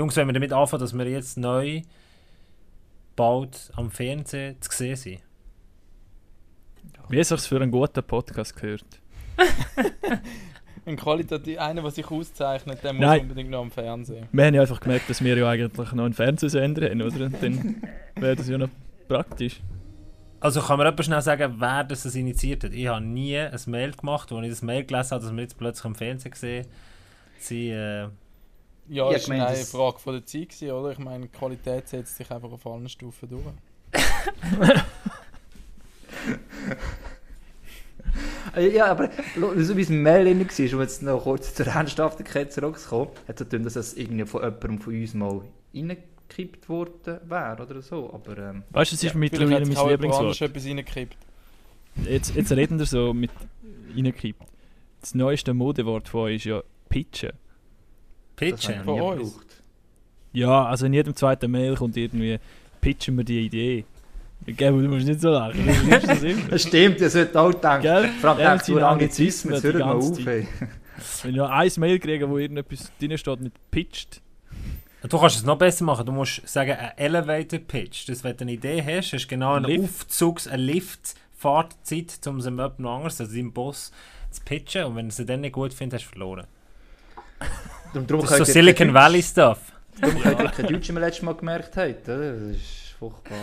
Jungs, wenn wir damit anfangen, dass wir jetzt neu bald am Fernsehen zu sehen sind. Wie es sich für einen guten Podcast gehört. Ein qualitativ, einer, der sich auszeichnet, der muss Nein. unbedingt noch am Fernsehen. Wir haben ja einfach gemerkt, dass wir ja eigentlich noch einen Fernsehsender haben, oder? Und dann wäre das ja noch praktisch. Also kann mir jemand schnell sagen, wer das das initiiert hat? Ich habe nie ein Mail gemacht, wo ich das Mail gelesen habe, dass wir jetzt plötzlich am Fernsehen gesehen sie äh, Ja, Ja, das war gemeint, eine das- Frage von der Zeit, gewesen, oder? Ich meine, die Qualität setzt sich einfach auf allen Stufen durch. Ja, aber so wie es Mail drin war, um jetzt noch kurz zur Ernsthaftigkeit zurückzukommen, hat es so getan, dass es irgendwie von jemandem von uns mal reingekippt worden wäre oder so. Aber ähm, Weißt du, es ist Vielleicht mittlerweile mein Lieblingswort. etwas reingekippt. Jetzt, jetzt reden wir so mit reingekippt. Das neueste Modewort von euch ist ja Pitchen. Das pitchen. gebraucht. Ja, also in jedem zweiten Mail kommt irgendwie pitchen wir die Idee. Gell, du musst nicht so lachen. Das immer. Das stimmt, ihr solltet auch denken. Gell? Allem Ja, nur seinen Anglizismen, jetzt Anglizismen hört mal auf. Ey. Wenn ich noch ein Mail kriege, wo irgendetwas drin steht mit pitched, Du kannst es noch besser machen. Du musst sagen, ein Elevator Pitch. Das, wenn du eine Idee hast, hast du genau eine Lift. Aufzugs-, eine Liftfahrtzeit, um es jemand anderes, also deinem Boss, zu pitchen. Und wenn du sie dann nicht gut findest, hast du verloren. Darum- Das ist so Silicon Valley Stuff. Darum könnt ihr kein Deutsch, wie wir letztes Mal gemerkt habt. oder? Das ist furchtbar.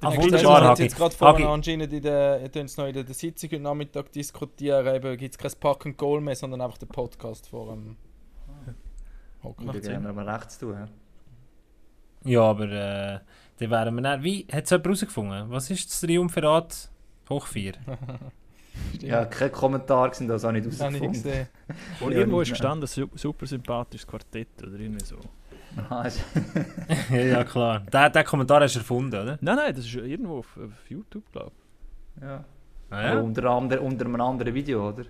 Ah, Ja, wunderbar, wir Hagi. jetzt gerade vorhin Hagi. anscheinend in der, noch in der, der Sitzung heute Nachmittag diskutieren, eben gibt es kein Pack and Goal mehr, sondern einfach den Podcast vor dem Hocken. Macht Ich Sinn. gerne mal rechts tun. ja. Ja, aber äh, dann wären wir dann... Wie, hat es jemand herausgefunden? Was ist das Triumvirat hoch 4? Ja, kein Kommentar sind das nicht habe ich rausgefunden. gesehen. wo Ja, irgendwo nicht ist gestanden, su super sympathisches Quartett oder irgendwie so. Ja, ja, klar. Den, den Kommentar hast du erfunden, oder? Nein, nein, das ist irgendwo auf, auf YouTube, glaube ja. Ah, ja. unter, ander, unter einem anderen Video, oder?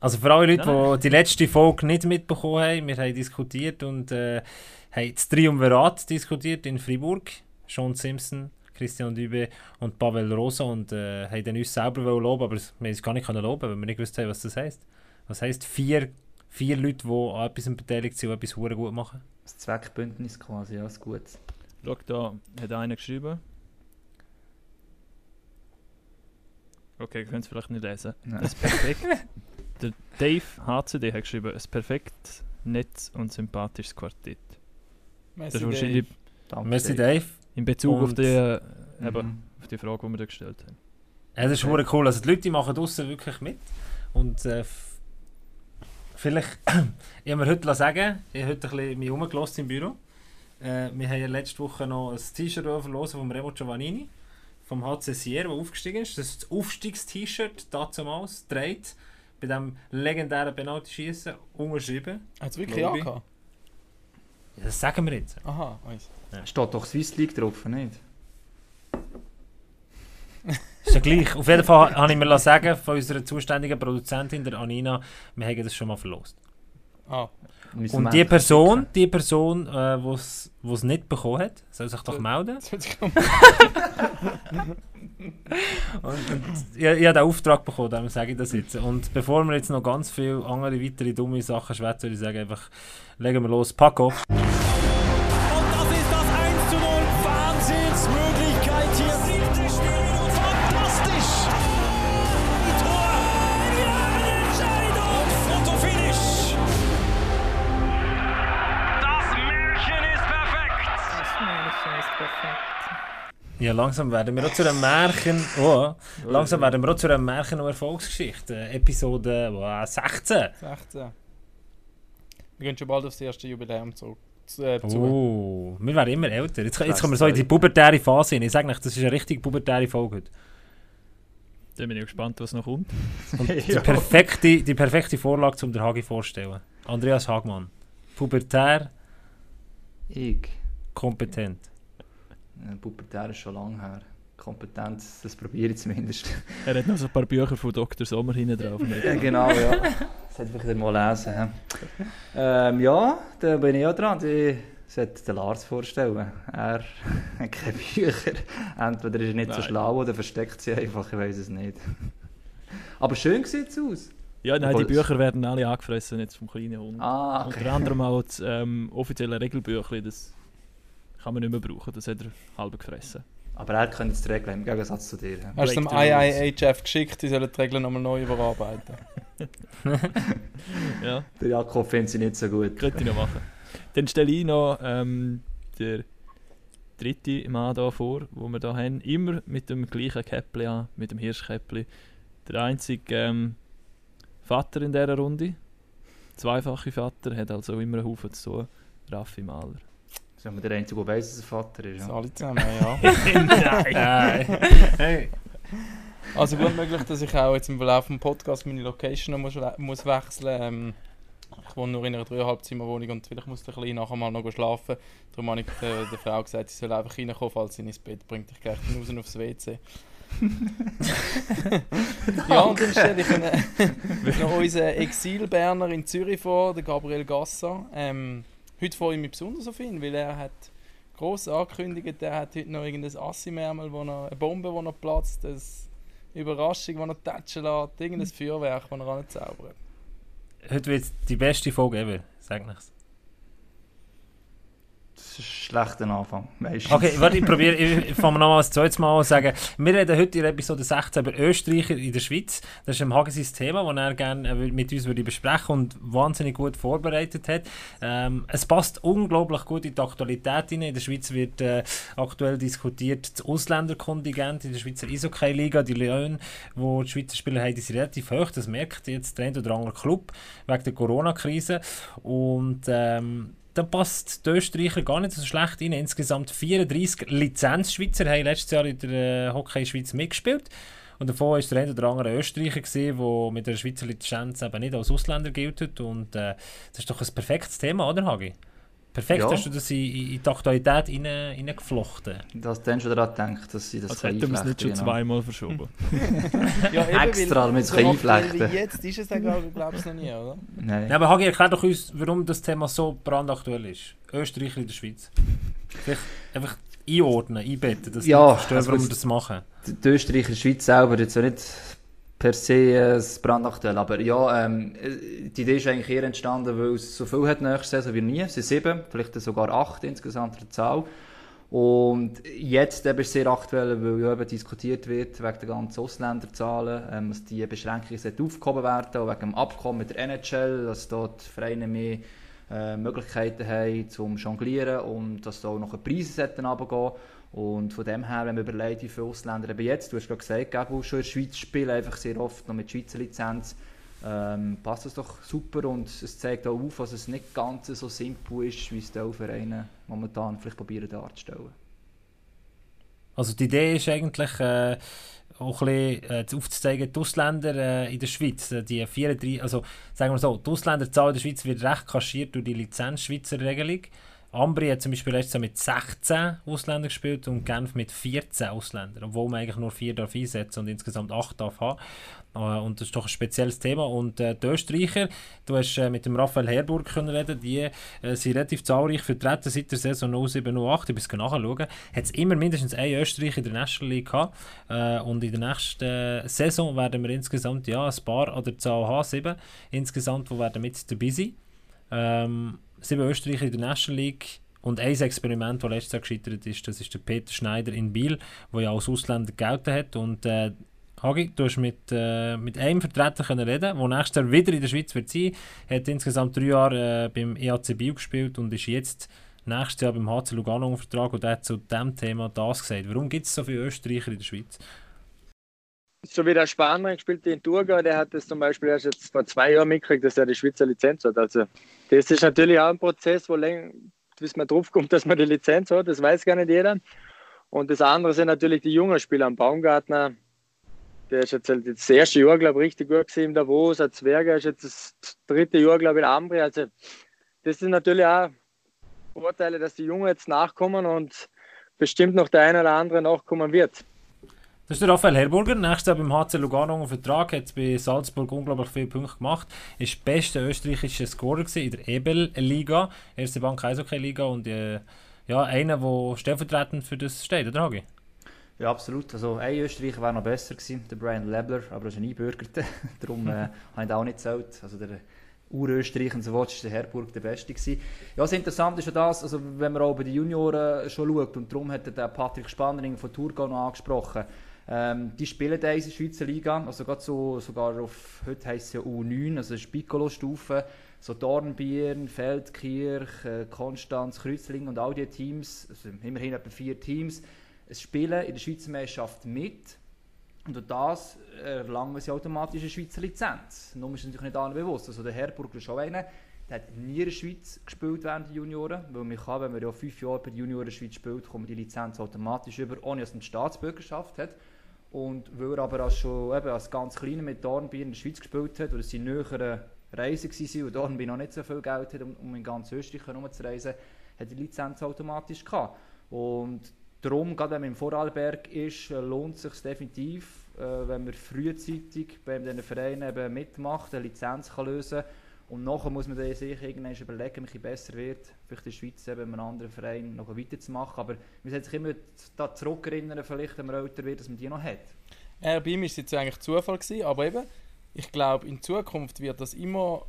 Also für alle Leute, Nein, die die letzte Folge nicht mitbekommen haben, wir haben diskutiert und äh, haben das Triumvirat diskutiert in Fribourg. Sean Simpson, Christian Dübe und Pavel Rosa und äh, haben dann uns selber loben, aber wir haben uns gar nicht können loben, weil wir nicht gewusst haben, was das heisst. Was heisst vier, vier Leute, die an etwas beteiligt sind und etwas hure gut machen? Das Zweckbündnis quasi, ja, ist gut. Schau, da hat einer geschrieben. Okay, ihr könnt es vielleicht nicht lesen. Ja. Das perfekt. Der Dave HCD hat geschrieben, ein perfekt nettes und sympathisches Quartett. Das Merci, ist wahrscheinlich Danke, Merci Dave. Dave. In Bezug auf die, äh, eben, Mhm. auf die Frage, die wir da gestellt haben. Ja, das ist hure cool. Also die Leute machen draussen wirklich mit. Und äh, vielleicht, ich habe mir heute sagen, ich habe heute ein bisschen mich rumgelassen im Büro. Äh, wir haben ja letzte Woche noch ein T-Shirt verlosen von Remo Giovannini, vom HC Sierra, der aufgestiegen ist. Das ist das Aufstiegs-T-Shirt, damals, dreht, bei diesem legendären Penalty-Schießen, unterschrieben. Hat es wirklich angehabt? Ja, das sagen wir jetzt. Aha, weiss. Steht doch Swiss League drauf, nicht? Ist ja gleich. Auf jeden Fall habe ich mir sagen von unserer zuständigen Produzentin, der Anina, wir haben das schon mal verlost. Ah, Und die Person, die Person, äh, die es nicht bekommen hat, soll sich doch Ja. melden. Und, und ich, ich habe den Auftrag bekommen, darum sage ich das jetzt. Und bevor wir jetzt noch ganz viele andere weitere dumme Sachen schwätzen, würde ich sagen, einfach legen wir los. Paco. Und Ja, langsam werden wir auch zu einem Märchen. Oh, langsam werden wir auch zu einer Märchen- und Erfolgsgeschichte. Äh, Episode wow, 16. 16. Wir gehen schon bald aufs erste Jubiläum zurück. Zu, äh, zu. Oh, wir werden immer älter. Jetzt, jetzt kommen wir so in die pubertäre Phase hin. Ich sage euch, das ist eine richtig pubertäre Folge heute. Dann bin ich gespannt, was noch kommt. Und die, perfekte, die perfekte Vorlage, um den Hagi vorzustellen. Andreas Hagmann. Pubertär, Ich. kompetent. Ja, Pubertär ist schon lange her. Kompetenz, das probiere ich zumindest. Er hat noch so ein paar Bücher von Dr. Sommer hinten drauf. ja, genau, ja. Das hätte ich wieder mal lesen. Ähm, ja, da bin ich auch dran. Ich sollte den Lars vorstellen. Er hat keine Bücher. Entweder ist er nicht so Nein. schlau oder versteckt sie einfach, ich weiß es nicht. Aber schön sieht es aus. Ja, nein, die Bücher werden alle angefressen jetzt vom kleinen Hund. Ah, okay. Unter anderem auch das ähm, offizielle Regelbüchlein, das kann man nicht mehr brauchen, das hat er halb gefressen. Aber er kennt jetzt die Regeln im Gegensatz zu dir. Hast du dem. IIHF geschickt, die sollen die Regeln nochmal neu überarbeiten. Ja, Der Jakob findet sie nicht so gut. könnte ich noch machen. Dann stelle ich noch ähm, der dritte Mann hier vor, wo wir hier haben, immer mit dem gleichen Käppli an, mit dem Hirschkäppli. Der einzige ähm, Vater in dieser Runde, zweifache Vater, hat also immer einen Haufen zu tun. Raffi Mahler. Sind wir der Einzige, der weiss, dass er Vater ist. Ja. alle zusammen, ja. Nein. hey. Also gut möglich, dass ich auch jetzt im Verlauf des Podcasts meine Location noch muss, muss wechseln ähm, Ich wohne nur in einer dreieinhalb Zimmerwohnung und vielleicht muss der Kleine nachher mal noch schlafen. Darum habe ich der, der Frau gesagt, sie soll einfach reinkommen, falls sie ins Bett bringt. Ich gehe raus aufs WC. ja, und dann stelle ich einen, noch unseren Exil-Berner in Zürich vor, den Gabriel Gasser. Ähm, heute freue ich mich besonders auf ihn, weil er hat gross angekündigt, er hat heute noch irgendein Assi-Märmel, wo er, eine Bombe, die noch platzt, eine Überraschung, die er tatschen lässt, irgendein Feuerwerk, das er anzaubert. Heute wird die beste Folge ever, sag nichts. Das ist ein schlechter Anfang. Meistens. Okay, warte, ich probiere, ich fange nochmal das zweite Mal an zu sagen. Wir reden heute in Episode 16 über Österreicher in der Schweiz. Das ist im Hagen sein Thema, das er gerne äh, mit uns würde besprechen und wahnsinnig gut vorbereitet hat. Ähm, es passt unglaublich gut in die Aktualität hinein. In der Schweiz wird äh, aktuell diskutiert das Ausländerkontingent in der Schweizer Eishockey-Liga. Die Löhne, die die Schweizer Spieler haben, sind relativ hoch. Das merkt jetzt der oder andere Club wegen der Corona-Krise. Und ähm, da passt die Österreicher gar nicht so schlecht rein. Insgesamt 34 Lizenz-Schweizer haben letztes Jahr in der äh, Hockey-Schweiz mitgespielt. Und davon war der eine oder andere Österreicher, der mit der Schweizer Lizenz eben nicht als Ausländer gilt. Und äh, das ist doch ein perfektes Thema, oder Hagi? Perfekt Ja. hast du das in, in in die Aktualität rein- reingeflochten. Dass dann schon daran denkt, dass sie das Als hätten wir es nicht schon genau. zweimal verschoben. Ja, eben, Extra, damit es so einflechten. Jetzt ist es ja, glaube ich, noch nie, oder? Nein. Ja, aber Hagi, erklär doch uns, warum das Thema so brandaktuell ist. Österreicher in der Schweiz. Vielleicht einfach einordnen, einbetten, dass Ja, wir verstehen, also warum wir das- das machen. Die die Österreicher Schweiz selber jetzt ja nicht per se äh, das brandaktuell, aber ja, ähm, äh, die Idee ist eigentlich eher entstanden, weil es so viel hat nächste Saison wie nie. Es sind sieben, vielleicht sogar acht insgesamt der Zahl. Und jetzt eben ist es sehr aktuell, weil ja eben diskutiert wird wegen der ganzen Ausländerzahlen, ähm, dass die Beschränkungen sollten aufgehoben werden, auch wegen dem Abkommen mit der NHL, dass dort Vereine mehr äh, Möglichkeiten haben zum Jonglieren und dass da auch noch Preise sollten runtergehen. Und von dem her, wenn man überlegt, wie viele Ausländer eben jetzt, du hast gerade gesagt, Gabu, schon in der Schweiz spielen, einfach sehr oft noch mit Schweizer Lizenz, ähm, passt das doch super und es zeigt auch auf, dass es nicht ganz so simpel ist, wie es die Vereine momentan vielleicht probieren darzustellen. Also die Idee ist eigentlich äh, auch ein bisschen äh, aufzuzeigen, die Ausländer äh, in der Schweiz, äh, die 34, also sagen wir so, die Ausländerzahl in der Schweiz wird recht kaschiert durch die Lizenz-Schweizer Regelung. Ambri hat zum Beispiel letztes Jahr mit 16 Ausländern gespielt und Genf mit 14 Ausländern, obwohl man eigentlich nur 4 darf einsetzen und insgesamt 8 darf haben. Äh, und das ist doch ein spezielles Thema. Und äh, die Österreicher, du hast äh, mit dem Raphael Herburg können reden, die äh, sind relativ zahlreich vertreten seit der Saison 07-08. Ich muss nachschauen. Hat es immer mindestens ein Österreicher in der National League gehabt. Äh, und in der nächsten Saison werden wir insgesamt ja, ein paar an der Zahl haben, sieben insgesamt, die werden mit dabei sein. Ähm, sieben Österreicher in der National League. Und ein Experiment, das letztes Jahr gescheitert ist, das ist der Peter Schneider in Biel, der ja als Ausländer gelten hat. Und äh, Hagi, du hast mit, äh, mit einem Vertreter können reden, der nächstes Jahr wieder in der Schweiz wird sein. Er hat insgesamt drei Jahre äh, beim EAC Biel gespielt und ist jetzt nächstes Jahr beim HC Lugano unter Vertrag und hat zu diesem Thema das gesagt. Warum gibt es so viele Österreicher in der Schweiz? So wie der Spanier gespielt in Thurgau, der hat das zum Beispiel erst jetzt vor zwei Jahren mitgekriegt, dass er die Schweizer Lizenz hat. Also das ist natürlich auch ein Prozess, wo länger, bis man drauf kommt, dass man die Lizenz hat, das weiß gar nicht jeder. Und das andere sind natürlich die jungen Spieler. Am Baumgartner, der ist jetzt halt das erste Jahr, glaube ich, richtig gut gesehen, der Davos, ein Zwerger ist jetzt das dritte Jahr, glaube ich, in Ambri. Also das sind natürlich auch Vorteile, dass die Jungen jetzt nachkommen und bestimmt noch der eine oder andere nachkommen wird. Das ist der Raphael Herburger, nächstes Jahr beim HC Lugano unter Vertrag, hat bei Salzburg unglaublich viele Punkte gemacht, ist der beste österreichische Scorer in der Ebel-Liga, erste Bank Eishockey-Liga und äh, ja, einer, der stellvertretend für das steht, oder Hagi? Ja, absolut. Also ein Österreicher wäre noch besser gewesen, der Brian Lebler, aber er ist ein Einbürgerter. Darum äh, habe ich auch nicht gezählt. Also der Urösterreich und so weiter ist der Herburg der Beste gewesen. Ja, das Interessante ist ja das, also wenn man auch bei den Junioren schon schaut, und darum hat der Patrick Spannering von Thurgau noch angesprochen, ähm, die spielen da in der Schweizer Liga, also gerade so, sogar auf, heute heisst es ja U9, also Piccolo-Stufe, so Dornbirn, Feldkirch, äh, Konstanz, Kreuzlingen und all diese Teams, also immerhin etwa vier Teams, spielen in der Schweizer Meisterschaft mit und durch das erlangen sie automatisch eine Schweizer Lizenz. Nur ist natürlich nicht allen bewusst. Also der Herburger ist auch einer, der hat nie in der Schweiz gespielt während der Junioren, weil man kann, wenn man ja fünf Jahre bei der Junioren Schweiz spielt, kommt die Lizenz automatisch über, ohne dass man die Staatsbürgerschaft hat. Und weil er aber als schon eben als ganz Kleiner mit Dornbirn in der Schweiz gespielt hat, oder es seine näheren Reisen waren und Dornbirn noch nicht so viel Geld hat, um, um in ganz Österreich herumzureisen, hat die Lizenz automatisch gehabt. Und darum, gerade wenn man im Vorarlberg ist, lohnt es sich definitiv, äh, wenn man frühzeitig bei diesen Vereinen eben mitmacht, eine Lizenz kann lösen und nachher muss man sich irgendwann überlegen, wie es besser wird, vielleicht in der Schweiz eben in einem anderen Verein noch weiterzumachen. Aber man sollte sich immer da zurückerinnern, vielleicht, wenn man älter wird, dass man die noch hat. Äh, bei ihm war jetzt eigentlich Zufall, gewesen, aber eben, ich glaube, in Zukunft wird das immer.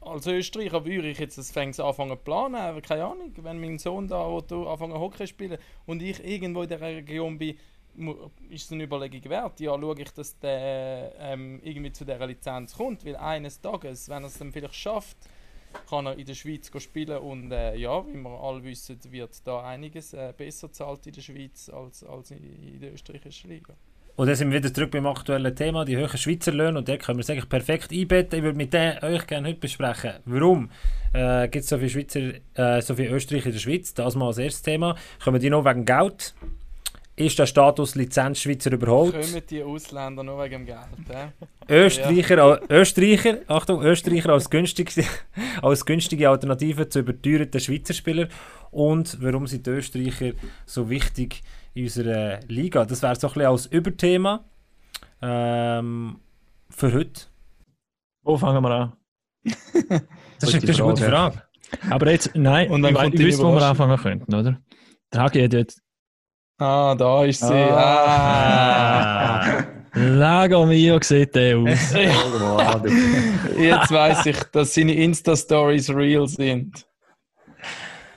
Als Österreicher würde ich jetzt das fängt anfangen zu planen, aber keine Ahnung, wenn mein Sohn da anfangen Hockey spielen und ich irgendwo in der Region bin, ist es eine Überlegung wert. Ja, schaue ich, dass der ähm, irgendwie zu dieser Lizenz kommt, weil eines Tages, wenn er es dann vielleicht schafft, kann er in der Schweiz spielen und äh, ja, wie wir alle wissen, wird da einiges äh, besser zahlt in der Schweiz als, als in, der österreichischen Liga. Und dann sind wir wieder zurück beim aktuellen Thema, die hohen Schweizer Löhne. Und da können wir es eigentlich perfekt einbetten. Ich würde mit dem euch gerne heute besprechen. Warum äh, gibt es so viele Schweizer, äh, so viele Österreicher in der Schweiz? Das mal als erstes Thema. Kommen die noch wegen Geld? Ist der Status Lizenz-Schweizer überholt? Kommen die Ausländer nur wegen dem Geld? Äh? Österreicher, al- Österreicher, Achtung, Österreicher als günstige, als günstige Alternative zu überteuerten Schweizer Spielern. Und warum sind die Österreicher so wichtig in unserer Liga? Das wäre so ein bisschen als Überthema ähm, für heute. Wo fangen wir an? Das ist, das ist eine gute Frage. Aber jetzt, nein, Und dann ich, kommt ich die wüsste, wo wir anfangen könnten, oder? Der Hagi hat jetzt Ah, da ist sie. Ah. Ah. Lago Mio sieht der aus. Jetzt weiß ich, dass seine Insta-Stories real sind.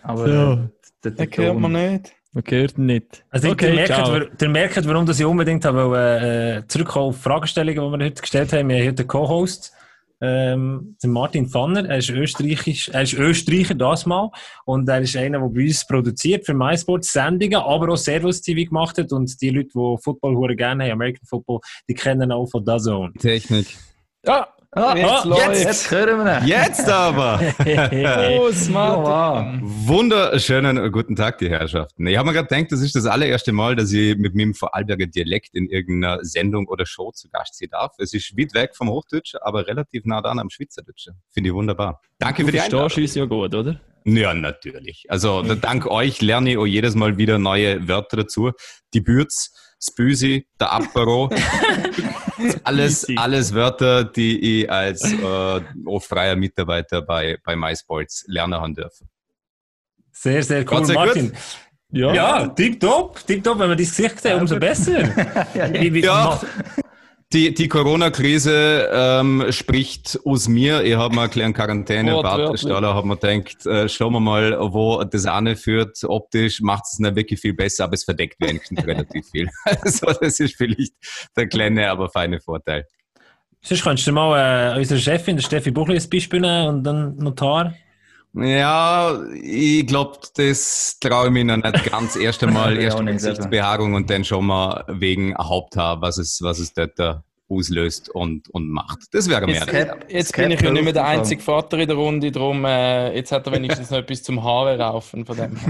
Aber So. der, Den hört man nicht. Man hört ihn nicht. Also ihr, Okay, merkt, ciao. wa- ihr merkt, warum das ich unbedingt habe, äh, zurückkommen auf Fragestellungen, die wir heute gestellt haben. Wir haben heute einen Co-Host, ähm, Martin Pfanner. Er ist, Österreichisch, er ist Österreicher, das mal. Und er ist einer, der bei uns produziert für MySports Sendungen, aber auch Servus TV gemacht hat. Und die Leute, die Football gerne haben, American Football, die kennen auch von DAZN. Technik. Ja, Ah, Jetzt jetzt, läuft's. jetzt hören wir ihn. Jetzt aber! Los, Martin. Ja. Wunderschönen guten Tag, die Herrschaften. Ich habe mir gerade gedacht, das ist das allererste Mal, dass ich mit meinem Vorarlberger Dialekt in irgendeiner Sendung oder Show zu Gast sein darf. Es ist weit weg vom Hochdeutsch, aber relativ nah dran am Schweizerdeutsch. Finde ich wunderbar. Danke du für die Einladung. uns ja gut, oder? Ja, natürlich. Also da- dank euch lerne ich auch jedes Mal wieder neue Wörter dazu. Die Bürz, das Büsi, der Apero. alles, alles Wörter, die ich als äh, auch freier Mitarbeiter bei, bei MySports lernen haben dürfen. Sehr, sehr cool, Martin. Ja. Ja, tipptopp, tipptopp. Wenn wir dein Gesicht sehen, umso besser. Wie, wie, Ja. Die, die Corona-Krise ähm, spricht aus mir. Ich habe mir eine kleine Quarantäne, Wortwörtlich. Bartstaller, habe mir gedacht, äh, schauen wir mal, wo das anführt. Optisch macht es nicht wirklich viel besser, aber es verdeckt wenigstens relativ viel. Also das ist vielleicht der kleine, aber feine Vorteil. Sonst könntest du mal äh, unsere Chefin, der Steffi Buchli, als Beispiel nehmen und dann Notar. Ja, ich glaube, das traue ich mir noch nicht ganz. Erst einmal Ja, erst. Gesichtsbehaarung und dann schon mal wegen Haupthaar, was es, was es dort da auslöst und, und macht. Das wäre mehr. Jetzt, Cap- jetzt Cap bin ich ja nicht mehr der einzige Vater in der Runde, darum äh, jetzt hat er wenigstens noch etwas zum Haare raufen von dem.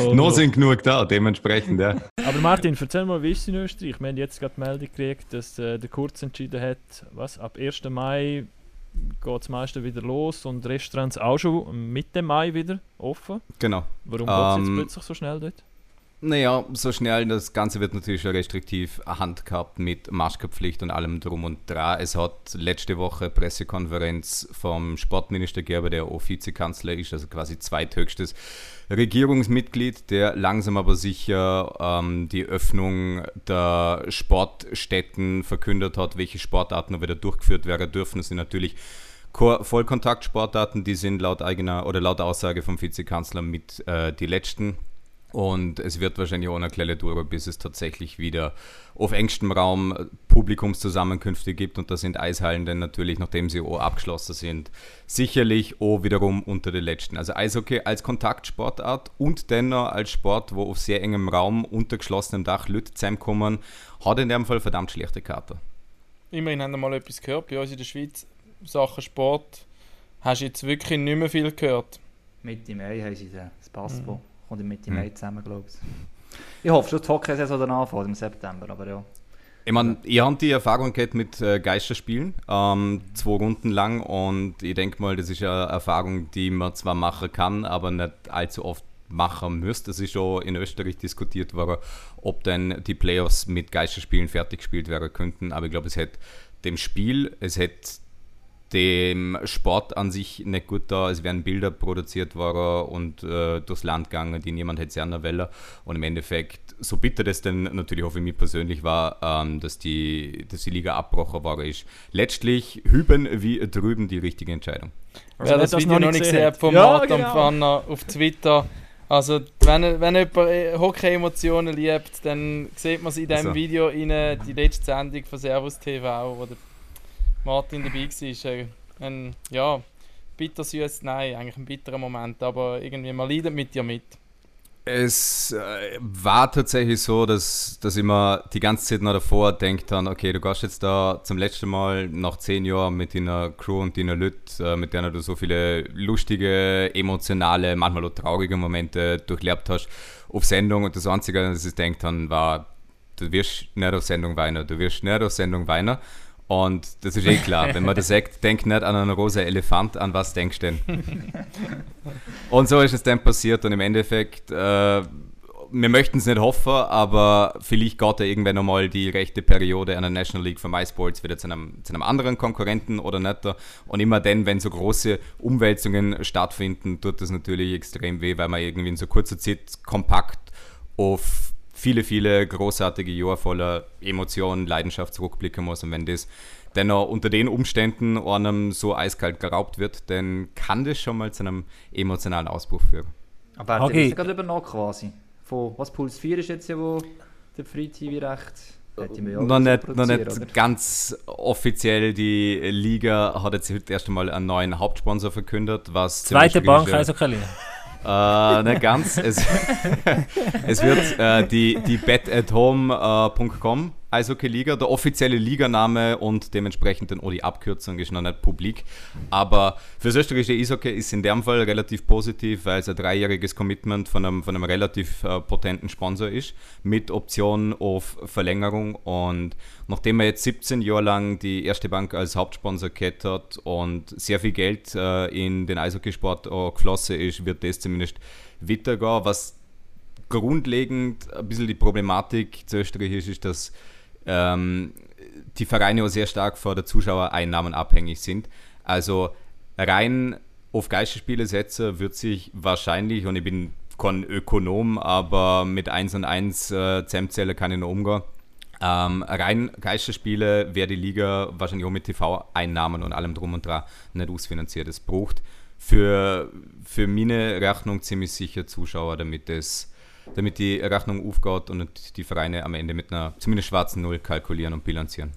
Oh, Noch no. sind genug da, dementsprechend, ja. Aber Martin, erzähl mal, wie ist es in Österreich? Wir haben jetzt gerade die Meldung gekriegt, dass äh, der Kurz entschieden hat, was, ab 1. Mai geht das meiste wieder los und Restaurants auch schon Mitte Mai wieder offen. Genau. Warum geht es Ähm, jetzt plötzlich so schnell dort? Naja, so schnell, das Ganze wird natürlich schon restriktiv handhabt mit Maschkepflicht und allem drum und dran. Es hat letzte Woche Pressekonferenz vom Sportminister Gerber, der auch Vizekanzler ist, also quasi zweithöchstes Regierungsmitglied, der langsam aber sicher ähm, die Öffnung der Sportstätten verkündet hat, welche Sportarten noch wieder durchgeführt werden dürfen. Das sind natürlich Ko- Vollkontaktsportarten, die sind laut eigener oder laut Aussage vom Vizekanzler mit äh, die letzten. Und es wird wahrscheinlich auch eine kleine Dauer, bis es tatsächlich wieder auf engstem Raum Publikumszusammenkünfte gibt. Und da sind Eishallen dann natürlich, nachdem sie auch abgeschlossen sind, sicherlich auch wiederum unter den letzten. Also Eishockey als Kontaktsportart und dennoch als Sport, wo auf sehr engem Raum unter geschlossenem Dach Leute zusammenkommen, hat in dem Fall verdammt schlechte Karte. Immerhin haben wir mal etwas gehört. Bei uns in der Schweiz, Sachen Sport, hast du jetzt wirklich nicht mehr viel gehört. Mitte Mai haben sie das Passbo. Mhm. Kommt in Mitte Mhm. Mai zusammen, glaube ich. Ich hoffe schon, die Hockey-Saison dann anfängt im September, aber ja. Ich meine, ihr habt die Erfahrung gehabt mit äh, Geisterspielen, ähm, zwei Runden lang und ich denke mal, das ist eine Erfahrung, die man zwar machen kann, aber nicht allzu oft machen müsste. Es ist schon in Österreich diskutiert worden, ob denn die Playoffs mit Geisterspielen fertig gespielt werden könnten, aber ich glaube, es hätte dem Spiel, es hätte dem Sport an sich nicht gut da. Es werden Bilder produziert worden und äh, durchs Land gegangen, die niemand hätte sehen wollen. Und im Endeffekt, so bitter das denn natürlich auch für mich persönlich war, ähm, dass, die, dass die Liga abgebrochen war, ist letztlich hüben wie drüben die richtige Entscheidung. Wer das das Video noch nicht gesehen hat von Ja, Martin genau. Pfanner auf Twitter, also wenn, wenn jemand äh, Hockey-Emotionen liebt, dann sieht man es in diesem Also. Video rein, die letzte Sendung von Servus TV, wo der Martin dabei war. Äh, Ein, ja, bittersüß, nein, eigentlich ein bitterer Moment, aber irgendwie, man leidet mit dir mit. Es äh, war tatsächlich so, dass, dass ich mir die ganze Zeit noch davor denkt habe, okay, du gehst jetzt da zum letzten Mal nach zehn Jahren mit deiner Crew und deiner Leute, äh, mit denen du so viele lustige, emotionale, manchmal auch traurige Momente durchlebt hast, auf Sendung. Und das Einzige, was ich denkt habe, war, du wirst nicht auf Sendung weinen, du wirst nicht auf Sendung weinen. Und das ist eh klar, wenn man das sagt, denk nicht an einen rosa Elefant, an was denkst du denn? Und so ist es dann passiert und im Endeffekt, äh, wir möchten es nicht hoffen, aber vielleicht geht da irgendwann nochmal die rechte Periode an der National League für MySports wieder zu einem, zu einem anderen Konkurrenten oder nicht. Und immer dann, wenn so große Umwälzungen stattfinden, tut das natürlich extrem weh, weil man irgendwie in so kurzer Zeit kompakt auf viele, viele großartige Jahre voller Emotionen, Leidenschaft zurückblicken muss. Und wenn das dennoch unter den Umständen einem so eiskalt geraubt wird, dann kann das schon mal zu einem emotionalen Ausbruch führen. Aber er hat Okay. okay. gerade übernommen quasi. Von, was Puls 4 ist jetzt ja, wo der Free TV recht... ja noch nicht, noch nicht oder? ganz offiziell. Die Liga hat jetzt heute erst einmal einen neuen Hauptsponsor verkündet, was Zweite Bank, ist. also keine Äh, nicht ganz. Es, es wird äh, die, die betathome.com Eishockey-Liga, der offizielle Liganame und dementsprechend dann auch die Abkürzung ist noch nicht publik. Aber fürs österreichische Eishockey ist in dem Fall relativ positiv, weil es ein dreijähriges Commitment von einem, von einem relativ äh, potenten Sponsor ist, mit Option auf Verlängerung. Und nachdem er jetzt 17 Jahre lang die erste Bank als Hauptsponsor gehabt hat und sehr viel Geld äh, in den Eishockeysport geflossen ist, wird das zumindest weitergehen. Was grundlegend ein bisschen die Problematik zu Österreich ist, ist, dass ähm, die Vereine auch sehr stark von der Zuschauereinnahmen abhängig sind. Also rein auf Geisterspiele setzen wird sich wahrscheinlich, und ich bin kein Ökonom, aber mit 1 und 1 äh, Zusammenzählen kann ich noch umgehen. Ähm, rein Geisterspiele wäre die Liga wahrscheinlich auch mit TV-Einnahmen und allem drum und dran nicht ausfinanziert. Es braucht für, für meine Rechnung ziemlich sicher Zuschauer, damit es damit die Rechnung aufgeht und die Vereine am Ende mit einer zumindest schwarzen Null kalkulieren und bilanzieren.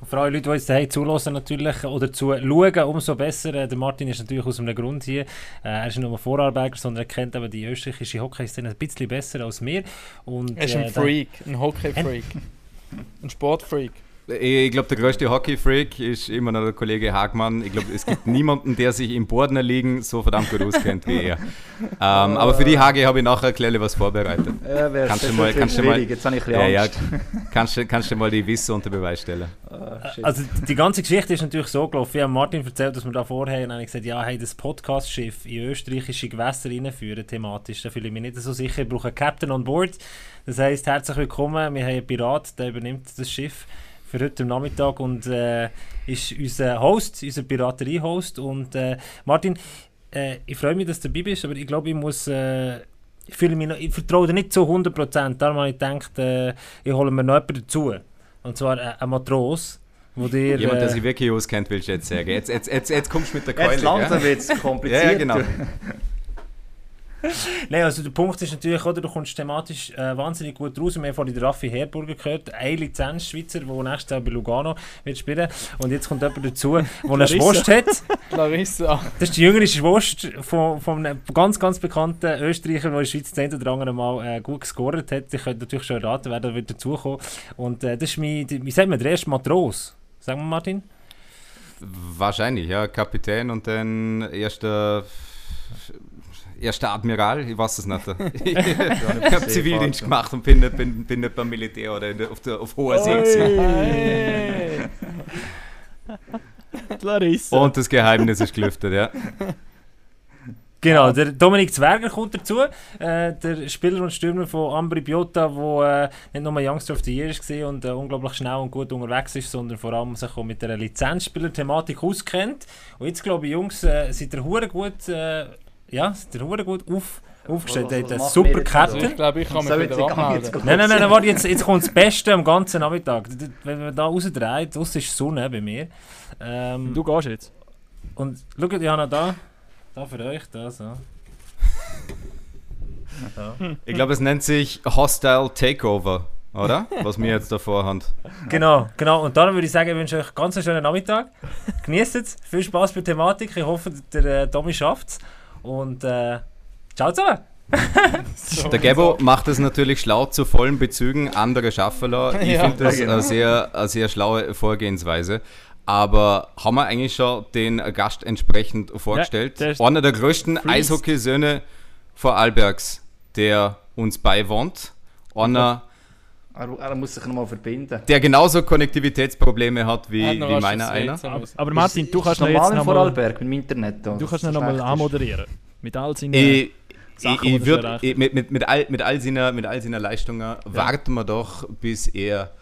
Und für alle Leute, die jetzt daheim zulassen natürlich, oder zuschauen, umso besser. Äh, Der Martin ist natürlich aus einem Grund hier. Äh, er ist nicht nur Vorarbeiter, sondern er kennt aber die österreichische Hockey-Szene ein bisschen besser als wir. Und, Er ist äh, ein da- Freak, ein Hockey-Freak, ein Sportfreak. Ich glaube, der größte Hockey-Freak ist immer noch der Kollege Hagmann. Ich glaube, es gibt niemanden, der sich im Bordner liegen so verdammt gut auskennt wie er. Ähm, aber für die Hage habe ich nachher gleich was vorbereitet. Ja, Kannst du mal- kannst du mal-. Jetzt habe ich ein Ja, bisschen ja, kannst, du- kannst du mal die Wissen unter Beweis stellen. Shit. Also die ganze Geschichte ist natürlich so gelaufen. Ich habe Martin erzählt, dass wir da vorher und gesagt, ja, hey, das Podcast-Schiff in österreichische Gewässer reinführen, thematisch, da fühle ich mich nicht so sicher. Ich brauche einen Captain on board. Das heisst, herzlich willkommen. Wir haben einen Pirat, der übernimmt das Schiff für heute Nachmittag und äh, ist unser Host, unser Piraterie-Host. Und äh, Martin, äh, ich freue mich, dass du dabei bist, aber ich glaube, ich muss... Äh, ich, fühle mich noch, ich vertraue dir nicht zu 100%. Darum habe ich gedacht, äh, ich hole mir noch jemanden dazu. Und zwar äh, ein Matros, wo dir... Jemand, der äh, sich wirklich auskennt, willst du jetzt sagen. Jetzt, jetzt, jetzt, jetzt kommst du mit der Keule. Jetzt langsam wird es kompliziert. Ja, ja, genau. Nein, also der Punkt ist natürlich, oder, du kommst thematisch äh, wahnsinnig gut raus. Wir haben vorhin den Raffi Herburger gehört, ein Lizenz-Schweizer, der nächstes Jahr bei Lugano wird spielen. Und jetzt kommt jemand dazu, der eine. Schwurst hat. Larissa. Das ist die jüngere Schwurst von, von einem ganz, ganz bekannten Österreicher, der in der Schweiz das oder andere Mal äh, gut gescored hat. Ich könnte natürlich schon erraten, wer da wird dazukommen. Und äh, das ist mein, die- wie sagt man, der erste Matros. Sagen wir Martin? Wahrscheinlich, ja. Kapitän und dann erster, erster Admiral, ich weiß es nicht. ich habe Zivildienst gemacht und bin nicht, bin, bin nicht beim Militär oder in der, auf, der, auf hoher See. Larissa. Und das Geheimnis ist gelüftet, ja. Genau, der Dominik Zwerger kommt dazu, äh, der Spieler und Stürmer von Ambri Biota, der äh, nicht nur Youngster of the Year war und äh, unglaublich schnell und gut unterwegs ist, sondern vor allem sich auch mit der Lizenzspieler-Thematik auskennt. Und jetzt glaube ich, Jungs, äh, seid ihr hure gut, äh, ja, ihr hure gut auf, aufgestellt. Was- Ihr was habt einen machen super also? Ich glaube, ich kann mich wieder abmelden. Nein, nein, nein, nein, warte, jetzt, jetzt kommt das Beste am ganzen Nachmittag. Wenn man da rausdreht, draussen ist Sonne bei mir. Ähm, du gehst jetzt. Und schaut, ich habe noch da, da für euch, da so. So. Ich glaube, es nennt sich Hostile Takeover, oder? Was wir jetzt davor haben. Genau, genau. Und darum würde ich sagen, ich wünsche euch ganz einen schönen Nachmittag. Genießt es. Viel Spaß bei der Thematik. Ich hoffe, der äh, Tommy schafft es. Und äh, ciao zusammen. So, Der Gabo macht es natürlich schlau zu vollen Bezügen, andere schaffen lassen. Ich Ja. finde das Ja, genau. eine, sehr, eine sehr schlaue Vorgehensweise. Aber haben wir eigentlich schon den Gast entsprechend vorgestellt? der ist- Einer der größten. Eishockeysöhne Vorarlbergs, der uns beiwohnt. Einer, Er, er muss sich nochmal verbinden. der genauso Konnektivitätsprobleme hat wie, hat wie meiner einer. Aber, aber Martin, Ist- du kannst noch jetzt in noch mal, Vorarlberg mit dem Internet. da, du kannst es noch mal schlecht ist. anmoderieren. Mit all seinen... Ich, Sachen, ich, würd, ich, mit, mit, mit, all, mit, all seiner, mit all seiner Leistungen warten wir doch, bis er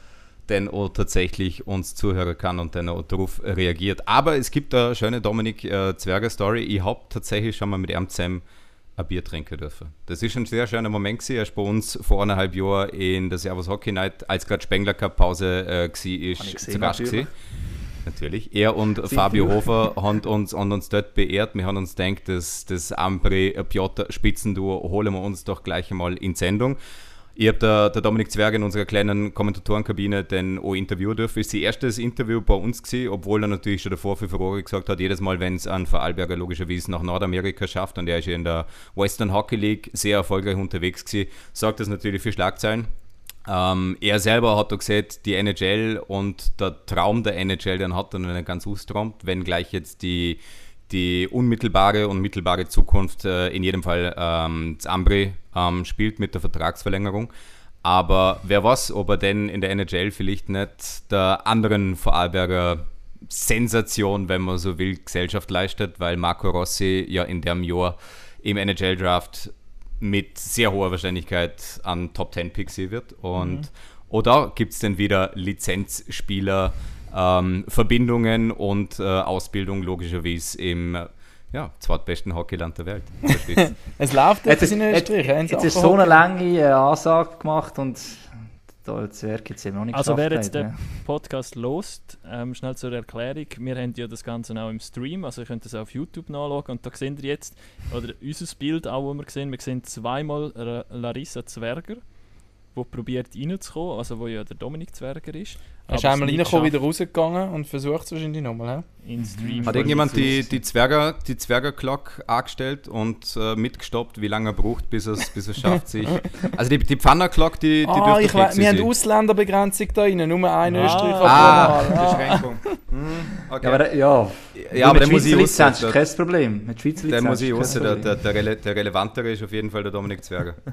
denn auch tatsächlich uns zuhören kann und dann auch darauf reagiert. Aber es gibt eine schöne Dominik äh, Zwerger Story. Ich habe tatsächlich schon mal mit ihm zusammen ein Bier trinken dürfen. Das ist ein sehr schöner Moment gewesen. Er ist bei uns vor eineinhalb Jahren in der Servus Hockey Night, als gerade Spengler Cup Pause äh, war, ist gesehen, zu Gast natürlich. gewesen. Natürlich. Er und Fabio Hofer haben uns, haben uns dort beehrt. Wir haben uns gedacht, das, das Ambre-Piotr-Spitzenduo holen wir uns doch gleich einmal in Sendung. Ich habe der, der Dominik Zwerg in unserer kleinen Kommentatorenkabine dann auch interviewen dürfen. Ist sein erstes Interview bei uns gewesen, obwohl er natürlich schon davor für Furore gesagt hat, jedes Mal, wenn es ein Vorarlberger logischerweise nach Nordamerika schafft und er ist ja in der Western Hockey League sehr erfolgreich unterwegs gewesen, sorgt das natürlich für Schlagzeilen. Ähm, er selber hat auch gesagt, die NHL und der Traum der NHL, den hat er noch ganz ausgeräumt, wenn gleich jetzt die, die unmittelbare und mittelbare Zukunft äh, in jedem Fall ähm, Zambri ähm, spielt mit der Vertragsverlängerung. Aber wer weiß, ob er denn in der NHL vielleicht nicht der anderen Vorarlberger Sensation, wenn man so will, Gesellschaft leistet, weil Marco Rossi ja in dem Jahr im NHL-Draft mit sehr hoher Wahrscheinlichkeit an Top 10 Pick wird. Und oder gibt es denn wieder Lizenzspieler, ähm, Verbindungen und äh, Ausbildung logischerweise im ja, zweitbesten Hockeyland der Welt. der. Es läuft Jetzt, jetzt ist- in den jetzt, jetzt ist so eine lange äh, Ansage gemacht und da jetzt Werk jetzt eben noch nicht Also wer jetzt den Podcast lost, ähm, schnell zur Erklärung, wir haben ja das Ganze auch im Stream, also ihr könnt das auf YouTube nachschauen und da seht ihr jetzt, oder unser Bild auch, wo wir sehen, wir sehen zweimal Larissa Zwerger wo probiert reinzukommen, also wo ja der Dominik Zwerger ist. Er ist es einmal reingekommen, wieder rausgegangen und versucht es wahrscheinlich nochmal. in Stream Hat irgendjemand die, die Zwerger, die Zwerger-Clock angestellt und äh, mitgestoppt, wie lange er braucht, bis es bis er's schafft, sich. Also die, die Pfanner-Clock, die, die Ah, dürfte ich weiß, wir haben. Ausländerbegrenzung da rein, nur ein Ah. Österreicher Ah, Mal. Ah. Beschränkung. Hm, okay. Ja, aber, ja, Ja, aber mit der muss ich Schweizer Lizenz ist kein Problem. Mit Schweizer Der Lizenz muss ich raus. Der, der, der, Rele der relevantere ist auf jeden Fall der Dominik Zwerger.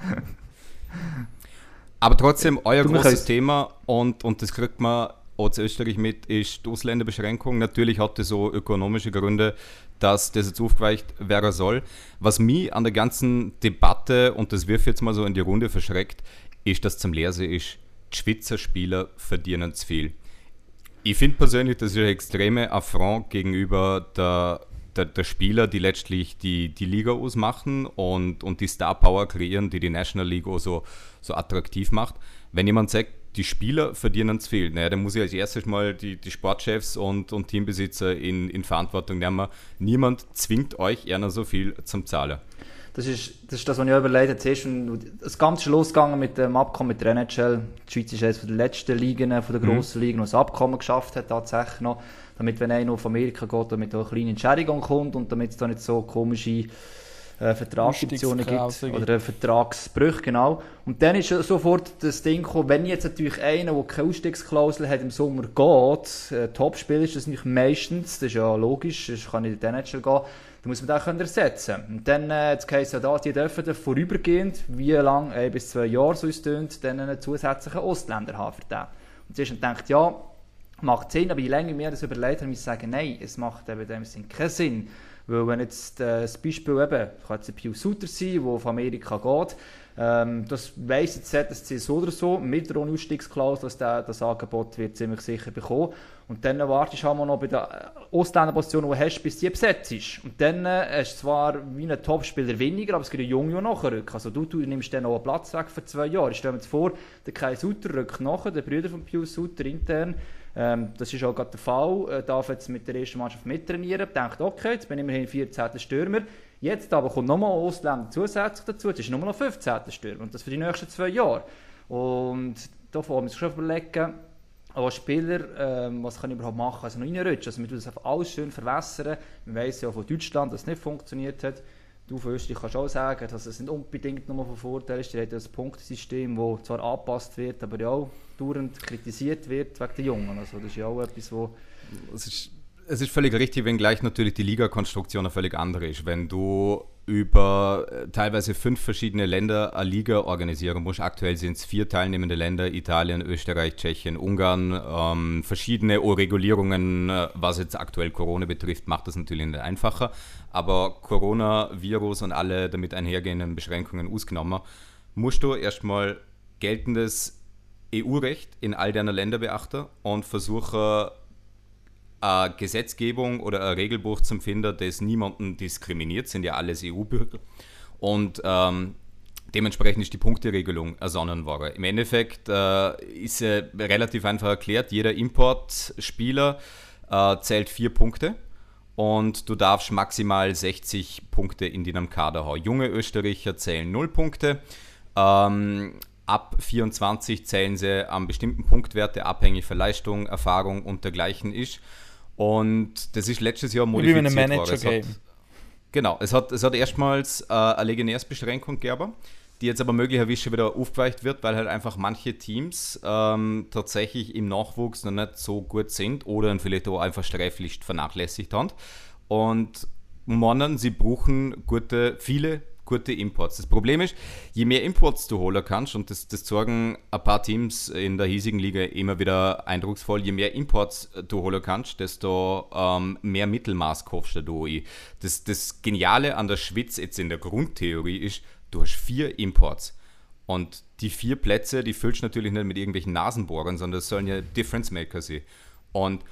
Aber trotzdem, euer großes Thema und, und das kriegt man zu Österreich mit, ist die Ausländerbeschränkung. Natürlich hat das so ökonomische Gründe, dass das jetzt aufgeweicht werden soll. Was mich an der ganzen Debatte, und das wirft jetzt mal so in die Runde verschreckt, ist, dass zum Lesen ist, die Schweizer Spieler verdienen zu viel. Ich finde persönlich, das ist ein extreme Affront gegenüber der, der, der Spieler, die letztlich die, die Liga ausmachen und, und die Star Power kreieren, die die National League auch so, so attraktiv macht. Wenn jemand sagt, die Spieler verdienen zu viel, naja, dann muss ich als erstes mal die, die Sportchefs und, und Teambesitzer in, in Verantwortung nehmen. Niemand zwingt euch eher so viel zum Zahlen. Das ist, das ist das, was ich überlegt habe. Zuerst, das Ganze ist losgegangen mit dem Abkommen mit der NHL. Die Schweiz ist eines den letzten Ligen, von der grossen Ligen, die das Abkommen geschafft hat, tatsächlich noch. Damit, wenn einer auf Amerika geht, damit auch eine kleine Entschädigung kommt und damit es da nicht so komische äh, Vertragsoptionen gibt. Oder äh, Vertragsbrüche, genau. Und dann ist sofort das Ding gekommen, wenn jetzt natürlich einer, der keine Ausstiegsklausel hat, im Sommer geht, äh, Topspieler ist das nicht meistens, das ist ja logisch, das kann nicht in den NHL gehen, dann muss man den können ersetzen. Und dann, äh, jetzt heisst ja da, die dürfen dann vorübergehend, wie lang, ein bis zwei Jahre, so es tönt, dann einen zusätzlichen Ausländer haben für den. Und zuerst denkt ja, macht Sinn, aber je länger ich mir das überlegt habe, muss ich sagen, nein, es macht eben dem Sinn keinen Sinn. Weil wenn jetzt äh, das Beispiel eben, kann jetzt ein Pius Suter sein, der auf Amerika geht, ähm, das weiss jetzt ZSC so oder so, mit der Ausstiegsklausel, dass der, das Angebot wird ziemlich sicher bekommen. Und dann wartest du halt noch bei der äh, Ausländerposition, die du hast, bis die besetzt ist. Und dann äh, hast du zwar wie ein Topspieler weniger, aber es gibt einen Jungen, der nachrückt. Also du, du nimmst dann auch einen Platz weg für zwei Jahre. Ich stelle mir jetzt vor, der Kai Suter rückt nach, der Brüder von Pius Suter intern. Ähm, das ist auch gerade der Fall. Er darf jetzt mit der ersten Mannschaft mittrainieren. Denkt, okay, jetzt bin ich immerhin 14. Stürmer. Jetzt aber kommt nochmal Ausländer zusätzlich dazu. Jetzt ist nur noch 15. Stürmer. Und das für die nächsten zwei Jahre. Und da vor allem schon überlegen, als Spieler, ähm, was kann ich überhaupt machen? Also noch reinrutschen. Also, man tut das einfach alles schön verwässern. Man weiss ja von Deutschland, dass es nicht funktioniert hat. Du von Österreich kannst auch sagen, dass es nicht unbedingt nur von Vorteil ist. Die ja ein Punktesystem, das zwar angepasst wird, aber ja auch dauernd kritisiert wird wegen der Jungen. Also das ist ja auch etwas, wo Es ist, völlig richtig, wenngleich natürlich die Liga-Konstruktion eine völlig andere ist. Wenn du über äh, teilweise fünf verschiedene Länder eine Liga organisieren musst, aktuell sind es vier teilnehmende Länder, Italien, Österreich, Tschechien, Ungarn, ähm, verschiedene Regulierungen, äh, was jetzt aktuell Corona betrifft, macht das natürlich nicht einfacher. Aber Coronavirus und alle damit einhergehenden Beschränkungen ausgenommen, musst du erstmal geltendes EU-Recht in all deiner Länder beachten und versuche eine Gesetzgebung oder ein Regelbuch zum Finden, das niemanden diskriminiert, sind ja alles EU-Bürger. Und ähm, dementsprechend ist die Punkteregelung ersonnen worden. Im Endeffekt äh, ist äh, relativ einfach erklärt, jeder Importspieler äh, zählt vier Punkte und du darfst maximal 60 Punkte in deinem Kader haben. Junge Österreicher zählen 0 Punkte. Ähm, ab 24 zählen sie an bestimmten Punktwerte, abhängig von Leistung, Erfahrung und dergleichen ist. Und das ist letztes Jahr modifiziert worden. Es hat-. Genau, es hat, es hat erstmals äh, eine Legionärsbeschränkung gegeben, die jetzt aber möglicherweise schon wieder aufgeweicht wird, weil halt einfach manche Teams ähm, tatsächlich im Nachwuchs noch nicht so gut sind oder vielleicht auch einfach sträflich vernachlässigt haben. Und meinen, sie brauchen gute, viele gute Imports. Das Problem ist, je mehr Imports du holen kannst, und das, das sorgen ein paar Teams in der hiesigen Liga immer wieder eindrucksvoll, je mehr Imports du holen kannst, desto ähm, mehr Mittelmaß kaufst du ein. Das, das Geniale an der Schweiz jetzt in der Grundtheorie ist, du hast vier Imports. Und die vier Plätze, die füllst du natürlich nicht mit irgendwelchen Nasenbohrern, sondern das sollen ja Difference Maker sein. Und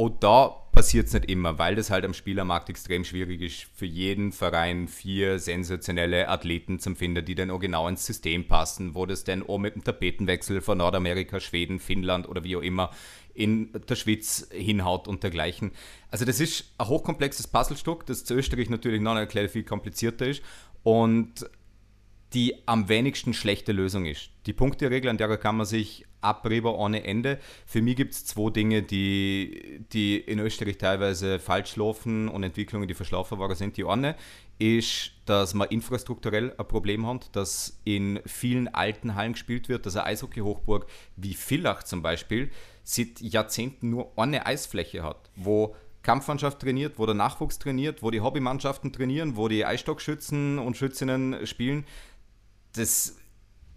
und da passiert es nicht immer, weil das halt am Spielermarkt extrem schwierig ist, für jeden Verein vier sensationelle Athleten zu finden, die dann auch genau ins System passen, wo das dann auch mit dem Tapetenwechsel von Nordamerika, Schweden, Finnland oder wie auch immer in der Schweiz hinhaut und dergleichen. Also das ist ein hochkomplexes Puzzlestück, das zu Österreich natürlich noch erklärt viel komplizierter ist. Und die am wenigsten schlechte Lösung ist. Die Punkteregel, an der kann man sich abreben ohne Ende. Für mich gibt es zwei Dinge, die, die in Österreich teilweise falsch laufen und Entwicklungen, die verschlafen waren, sind. Die eine ist, dass man infrastrukturell ein Problem hat, dass in vielen alten Hallen gespielt wird, dass eine Eishockey-Hochburg wie Villach zum Beispiel seit Jahrzehnten nur eine Eisfläche hat, wo Kampfmannschaft trainiert, wo der Nachwuchs trainiert, wo die Hobbymannschaften trainieren, wo die Eisstockschützen und Schützinnen spielen. Das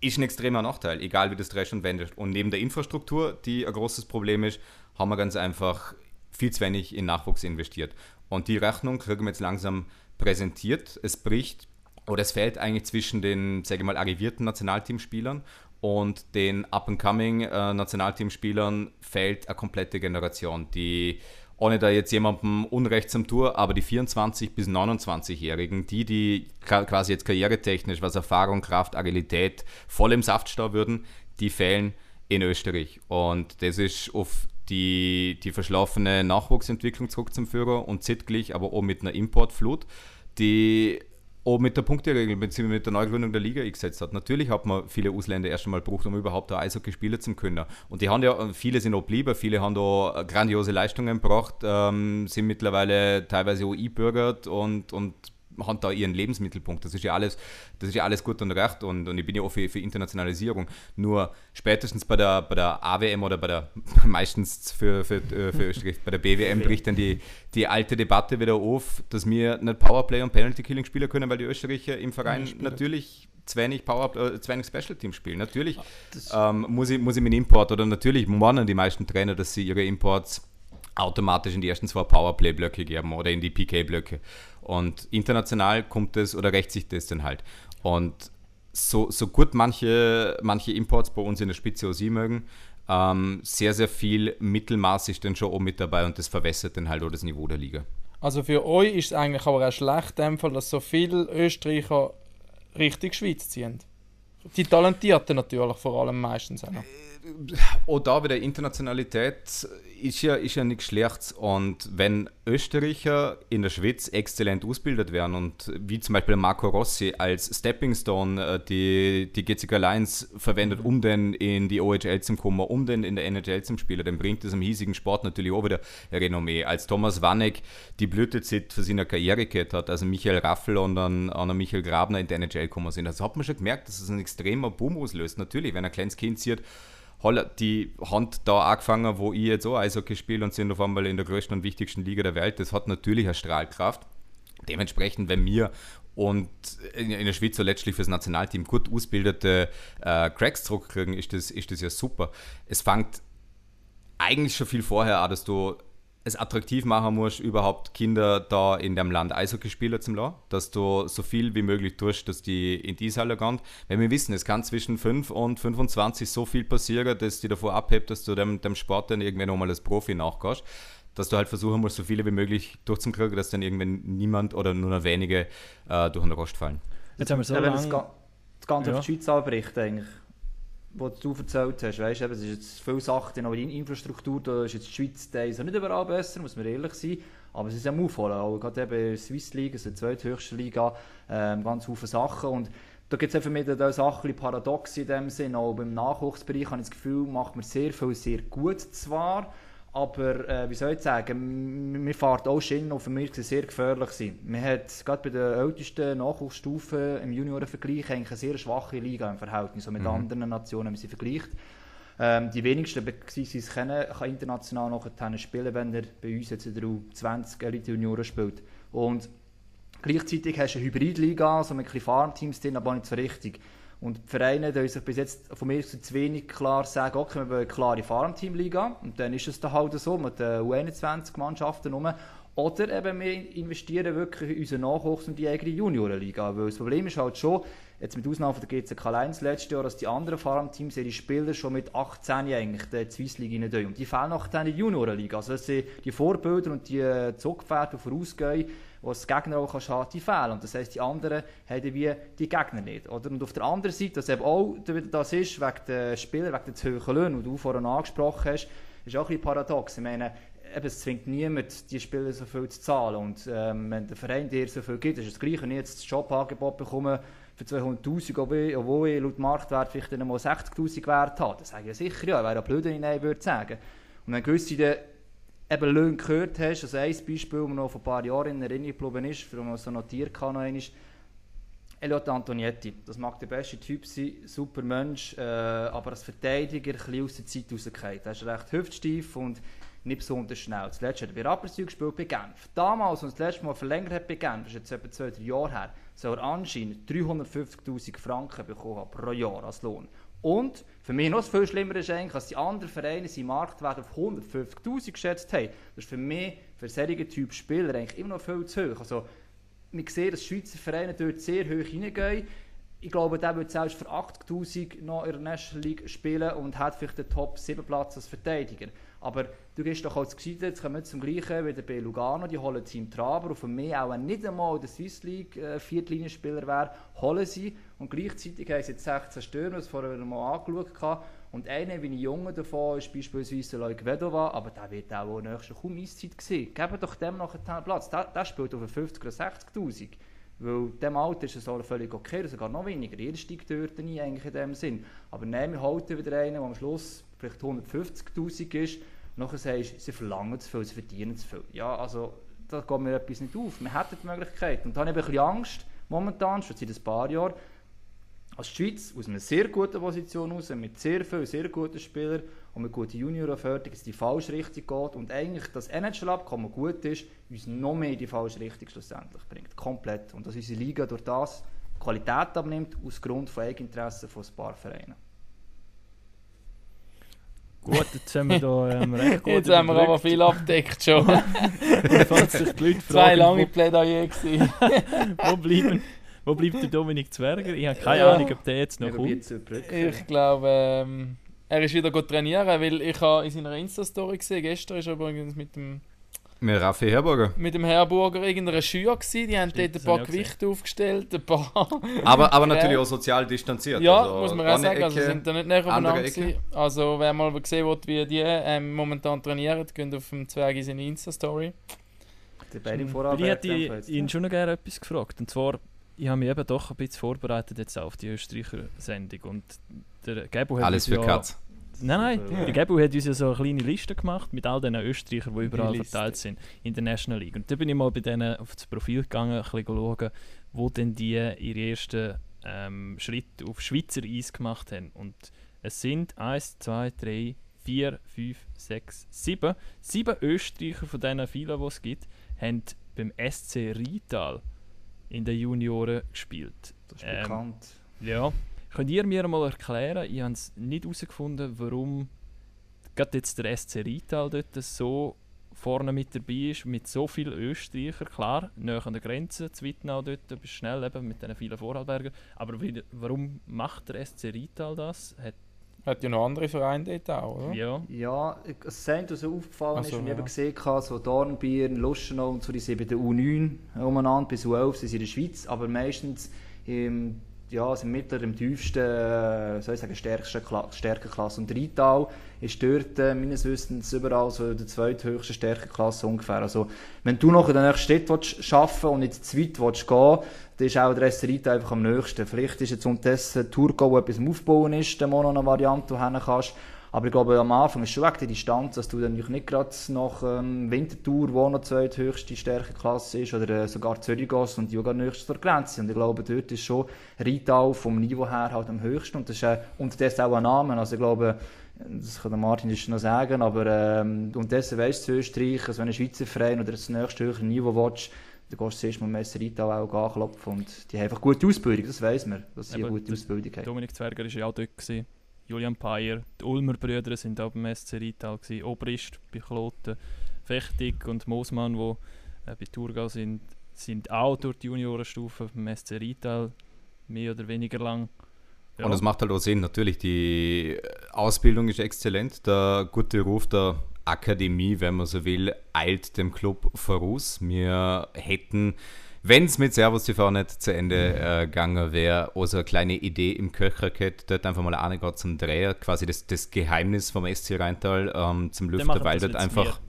ist ein extremer Nachteil, egal wie das dresch und wendet. Und neben der Infrastruktur, die ein großes Problem ist, haben wir ganz einfach viel zu wenig in Nachwuchs investiert. Und die Rechnung kriegen wir jetzt langsam präsentiert. Es bricht oder es fällt eigentlich zwischen den, sage ich mal, arrivierten Nationalteamspielern und den Up-and-Coming äh, Nationalteamspielern fällt eine komplette Generation, die ohne da jetzt jemandem Unrecht zum Tour, aber die 24- bis 29-Jährigen, die, die quasi jetzt karrieretechnisch, was Erfahrung, Kraft, Agilität voll im Saft stehen würden, die fehlen in Österreich. Und das ist auf die, die verschlafene Nachwuchsentwicklung zurückzuführen und zeitgleich aber auch mit einer Importflut, die auch mit der Punkteregel bzw. mit der Neugründung der Liga gesetzt hat. Natürlich hat man viele Ausländer erst einmal gebraucht, um überhaupt da Eishockey spielen zu können. Und die haben ja, viele sind auch geblieben, viele haben da grandiose Leistungen gebracht, ähm, sind mittlerweile teilweise auch einbürgert und, und haben da ihren Lebensmittelpunkt. Das ist ja alles, das ist ja alles gut und recht und, und ich bin ja auch für, für Internationalisierung. Nur spätestens bei der, bei der AWM oder bei der meistens für, für, äh, für Österreich, bei der BWM bricht dann die, die alte Debatte wieder auf, dass wir nicht Powerplay und Penalty Killing spielen können, weil die Österreicher im Verein natürlich zu wenig Power, äh, zu wenig Special Team spielen. Natürlich ähm, muss, ich, muss ich mit Import oder natürlich meinen die meisten Trainer, dass sie ihre Imports automatisch in die ersten zwei Powerplay-Blöcke geben oder in die PK-Blöcke. Und international kommt es oder rächt sich das dann halt. Und so, so gut manche, manche Imports bei uns in der Spitze sie mögen, ähm, sehr, sehr viel Mittelmaß ist dann schon auch mit dabei und das verwässert dann halt auch das Niveau der Liga. Also für euch ist es eigentlich aber auch schlecht, dass so viele Österreicher richtig Schweiz ziehen. Die Talentierten natürlich vor allem meistens auch. Auch da wieder Internationalität ist ja, ist ja nichts Schlechtes. Und wenn Österreicher in der Schweiz exzellent ausgebildet werden und wie zum Beispiel Marco Rossi als Stepping Stone äh, die, die GCK Alliance verwendet, um dann in die OHL zu kommen, um dann in der NHL zu spielen, dann bringt das im hiesigen Sport natürlich auch wieder Renommee. Als Thomas Wanek die Blütezeit für seine Karriere gehabt hat, also Michael Raffel und dann auch Michael Grabner in der NHL gekommen sind, also hat man schon gemerkt, dass es ein extremer Boom auslöst. Natürlich, wenn ein kleines Kind sieht, die haben da angefangen, wo ich jetzt auch Eishockey spiele und sind auf einmal in der größten und wichtigsten Liga der Welt. Das hat natürlich eine Strahlkraft. Dementsprechend, wenn wir und in, in der Schweiz so letztlich fürs Nationalteam gut ausgebildete äh, Cracks zurückkriegen, ist das, ist das ja super. Es fängt eigentlich schon viel vorher an, dass du es attraktiv machen musst, überhaupt Kinder da in dem Land Eishockey spielen zu lassen, dass du so viel wie möglich tust, dass die in die Halle gehen. Weil wir wissen, es kann zwischen 5 und 25 so viel passieren, dass die davor abhebt, dass du dem, dem Sport dann irgendwann nochmal als Profi nachgehst. Dass du halt versuchen musst, so viele wie möglich durchzukriegen, dass dann irgendwann niemand oder nur noch wenige äh, durch den Rost fallen. Jetzt haben wir so Ja, wenn das, lange... Ga- das Ganze Ja. auf die Schweiz anbricht, eigentlich, was du erzählt hast, weißt, eben, es ist jetzt viele Sachen, aber die Infrastruktur, da ist jetzt die Schweiz teilweise nicht überall besser, muss man ehrlich sein, aber es ist am Aufholen, auch gerade eben in der Swiss League, also die zweithöchste Liga, ähm, ganz viele Sachen. Und da gibt es für mich da Sachen paradox in dem Sinn, auch beim Nachwuchsbereich habe ich das Gefühl, macht man sehr viel, sehr gut zwar, aber äh, wie soll ich sagen, mir fährt auch Schienen und für mich sehr gefährlich sein. Man hat gerade bei den ältesten Nachwuchsstufen im Juniorenvergleich eigentlich eine sehr schwache Liga im Verhältnis so mit anderen Nationen, wenn man sie vergleicht. Ähm, die wenigsten, beziehungsweise können, kann international nachher spielen, wenn er bei uns jetzt in der U20 Elite Junioren spielt. Und Gleichzeitig hast du eine Hybridliga, so mit ein bisschen Farmteams drin, aber nicht so richtig. Und die Vereine die sich bis jetzt von mir aus zu wenig klar sagen, okay, wir wollen eine klare Farmteamliga. Und dann ist es dann halt so mit den U21-Mannschaften rum. Oder eben wir investieren wirklich in unseren Nachwuchs und die eigene Juniorenliga. Weil das Problem ist halt schon, jetzt mit Ausnahme von der GCK 1 letztes Jahr, dass die anderen Farmteams ihre Spieler schon mit 18 eigentlich in die Swiss League rein. Und die fehlen dann in die Juniorenliga. Also dass sie die Vorbilder und die Zugpferde, die vorausgehen, wo das Gegner auch haben, die fehlen. Und das heisst, die anderen haben wie die Gegner nicht. Oder? Und auf der anderen Seite, dass eben auch das ist, wegen der Spieler, wegen der zu hohen Löhne, die du vorhin angesprochen hast, ist auch ein bisschen paradox. Ich meine, eben, es zwingt niemand, die Spieler so viel zu zahlen. Und ähm, wenn der Verein dir so viel gibt, ist es gleich, wenn ich jetzt das Jobangebot bekomme, für 200'000, obwohl ich, laut Marktwert vielleicht dann mal 60'000 Wert habe. Das sage ich sicher ja, wäre ja blöd, wenn ich Nein würde sagen. Und wenn gewisse eben Löhne gehört hast, also ein Beispiel, das mir noch vor ein paar Jahren in Erinnerung geblieben ist, für man so notiert kann noch einmal, Eliot Antonietti, das mag der beste Typ sein, super Mensch, äh, aber als Verteidiger ein aus der Zeit rausgefallen. Er ist recht hüftsteif und nicht besonders schnell. Zuletzt hat er bei Rapperswil gespielt bei Genf. Damals, als er das letzte Mal verlängert hat bei Genf, das ist jetzt etwa zwei, drei Jahre her, soll er anscheinend 350'000 Franken bekommen pro Jahr als Lohn. Und für mich noch viel schlimmer ist eigentlich, dass die anderen Vereine seinen Marktwert auf 150'000 geschätzt haben. Das ist für mich, für solche Typ Spieler, eigentlich immer noch viel zu hoch. Also, wir sehen, dass Schweizer Vereine dort sehr hoch hineingehen. Ich glaube, der wird selbst für 80'000 noch in der National League spielen und hat vielleicht den Top 7 Platz als Verteidiger. Aber du gehst doch als Geschichte, jetzt kommen wir zum Gleichen wie bei Lugano, die holen Team Traber und für mich auch nicht einmal der Swiss League äh, Viertlinienspieler wäre, holen sie und gleichzeitig haben sie jetzt 16 Stürmer, das vorher mal angeschaut hatte. und einer wie ein Junge davon ist beispielsweise Leuk Vedova, aber der wird auch nächstes kaum Eiszeit sehen. Geben doch dem noch einen Platz, der, der spielt auf 50 oder 60'000. Weil diesem Alter ist es auch völlig okay, sogar noch weniger. Jeder steigt dort nie eigentlich in dem Sinn. Aber nehmen wir halten wieder einen, der am Schluss vielleicht 150'000 ist, nachher sagst du, sie verlangen zu viel, sie verdienen zu viel. Ja, also da geht mir etwas nicht auf. Wir hätten die Möglichkeit. Und da habe ich ein bisschen Angst, momentan, schon seit ein paar Jahren, als Schweiz aus einer sehr guten Position raus, mit sehr vielen, sehr guten Spielern und mit guten Junioren fertig, dass die falsche Richtung geht und eigentlich das NHL-Abkommen gut ist, uns noch mehr in die falsche Richtung schlussendlich bringt. Komplett. Und dass unsere Liga durch das Qualität abnimmt, aus Grund von Eigeninteressen von ein paar Vereinen. Gut, jetzt haben wir da ähm, recht gut Jetzt haben wir aber viel abdeckt schon. Und falls sich die Leute Zwei fragen, lange Plädoyer gewesen. wo, bleiben, wo bleibt der Dominik Zwerger? Ich habe keine Ja. Ahnung, ob der jetzt noch Wir kommt. Ich glaube, ähm, er ist wieder gut trainieren, weil ich habe in seiner Insta-Story gesehen, gestern ist er übrigens mit dem, Mit Raffi Herburger. mit dem Herburger irgendeiner Schür gewesen, die haben Stimmt, dort ein paar Gewichte aufgestellt, ein paar... Aber, aber natürlich auch sozial distanziert. Ja, also muss man auch sagen, also Ecke, sind da nicht näher aufeinander. Also wer mal sehen will, wie die ähm, momentan trainieren, geht auf dem Zwerg in seine Insta-Story. Die beiden Schon. Vorarbeiter ich hätte jetzt, ihn schon noch gerne etwas gefragt. Und zwar, ich habe mich eben doch ein bisschen vorbereitet jetzt auf die Österreicher Sendung. Und der Gabo hat Alles für ja, Katz. Nein, nein, der Gabo hat uns ja so eine kleine Liste gemacht mit all den Österreichern, die überall Liste. verteilt sind in der National League. Und da bin ich mal bei denen auf das Profil gegangen, ein bisschen schauen, wo denn die ihre ersten ähm, Schritte auf Schweizer Eis gemacht haben. Und es sind 1, 2, 3, 4, 5, 6, 7. Sieben Österreicher von diesen vielen, die es gibt, haben beim SC Rital in den Junioren gespielt. Das ist Ähm, bekannt. Ja. Könnt ihr mir mal erklären, ich habe es nicht herausgefunden, warum gerade jetzt der SC Rital dort so vorne mit dabei ist, mit so vielen Österreichern, klar, näher an der Grenze, zu Wittnau dort, bist schnell eben mit diesen vielen Vorarlbergern, aber wie, warum macht der SC Rital das? Hat, Hat ja noch andere Vereine dort auch, oder? ja, Ja, es mir so aufgefallen, so, ist, und ich ja. eben gesehen habe, so Dornbirn, Lustenau und so, die sind bei der U9 umeinander, bis U11 sind sie in der Schweiz, aber meistens im, ja, sind mittler im tiefsten, äh, soll ich sagen, stärksten Kla Stärkeklasse. Und Rital ist dort, äh, meines Wissens, überall so der zweithöchsten Stärkeklasse ungefähr. Also, wenn du noch in der nächsten Stadt willst arbeiten und nicht zu weit willst gehen dann ist auch der Rest Rital einfach am nächsten. Vielleicht ist jetzt unterdessen Tourgo, wo etwas am Aufbauen ist, mal noch eine Variante, wo du kannst. Aber ich glaube, am Anfang ist schon wegen der Distanz, dass du dann nicht gerade nach ähm, Winterthur, wo noch die zweithöchste Stärkeklasse ist, oder äh, sogar Zürich gehst und die auch nächstes zur Grenze. Und ich glaube, dort ist schon Rital vom Niveau her halt am höchsten. Und das ist äh, unterdessen auch ein Name. Also ich glaube, das kann der Martin jetzt noch sagen, aber ähm, unterdessen weisst du, Österreich, also wenn ein Schweizer Verein oder das nächste höhere Niveau willst, dann gehst du zuerst mal Messer Rital auch anklopfen. Und die haben einfach gute Ausbildung, das weiss man, dass sie eine gute Ausbildung haben. Dominik Zwerger war ja auch dort. Gewesen. Julian Payer, die Ulmer Brüder sind auch beim SC Rital. Gewesen. Obrist bei Kloten, Fechtig und Moosmann, die äh, bei Thurgau sind, sind auch durch die Juniorenstufe beim SC Rital mehr oder weniger lang. Ja. Und es macht halt auch Sinn, natürlich, die Ausbildung ist exzellent. Der gute Ruf der Akademie, wenn man so will, eilt dem Club voraus. Wir hätten wenn es mit Servus TV nicht zu Ende äh, gegangen wäre, auch so eine kleine Idee im Köcher gehabt, dort einfach mal eine geht zum Drehen, quasi das, das Geheimnis vom SC Rheintal ähm, zum machen weil dort einfach.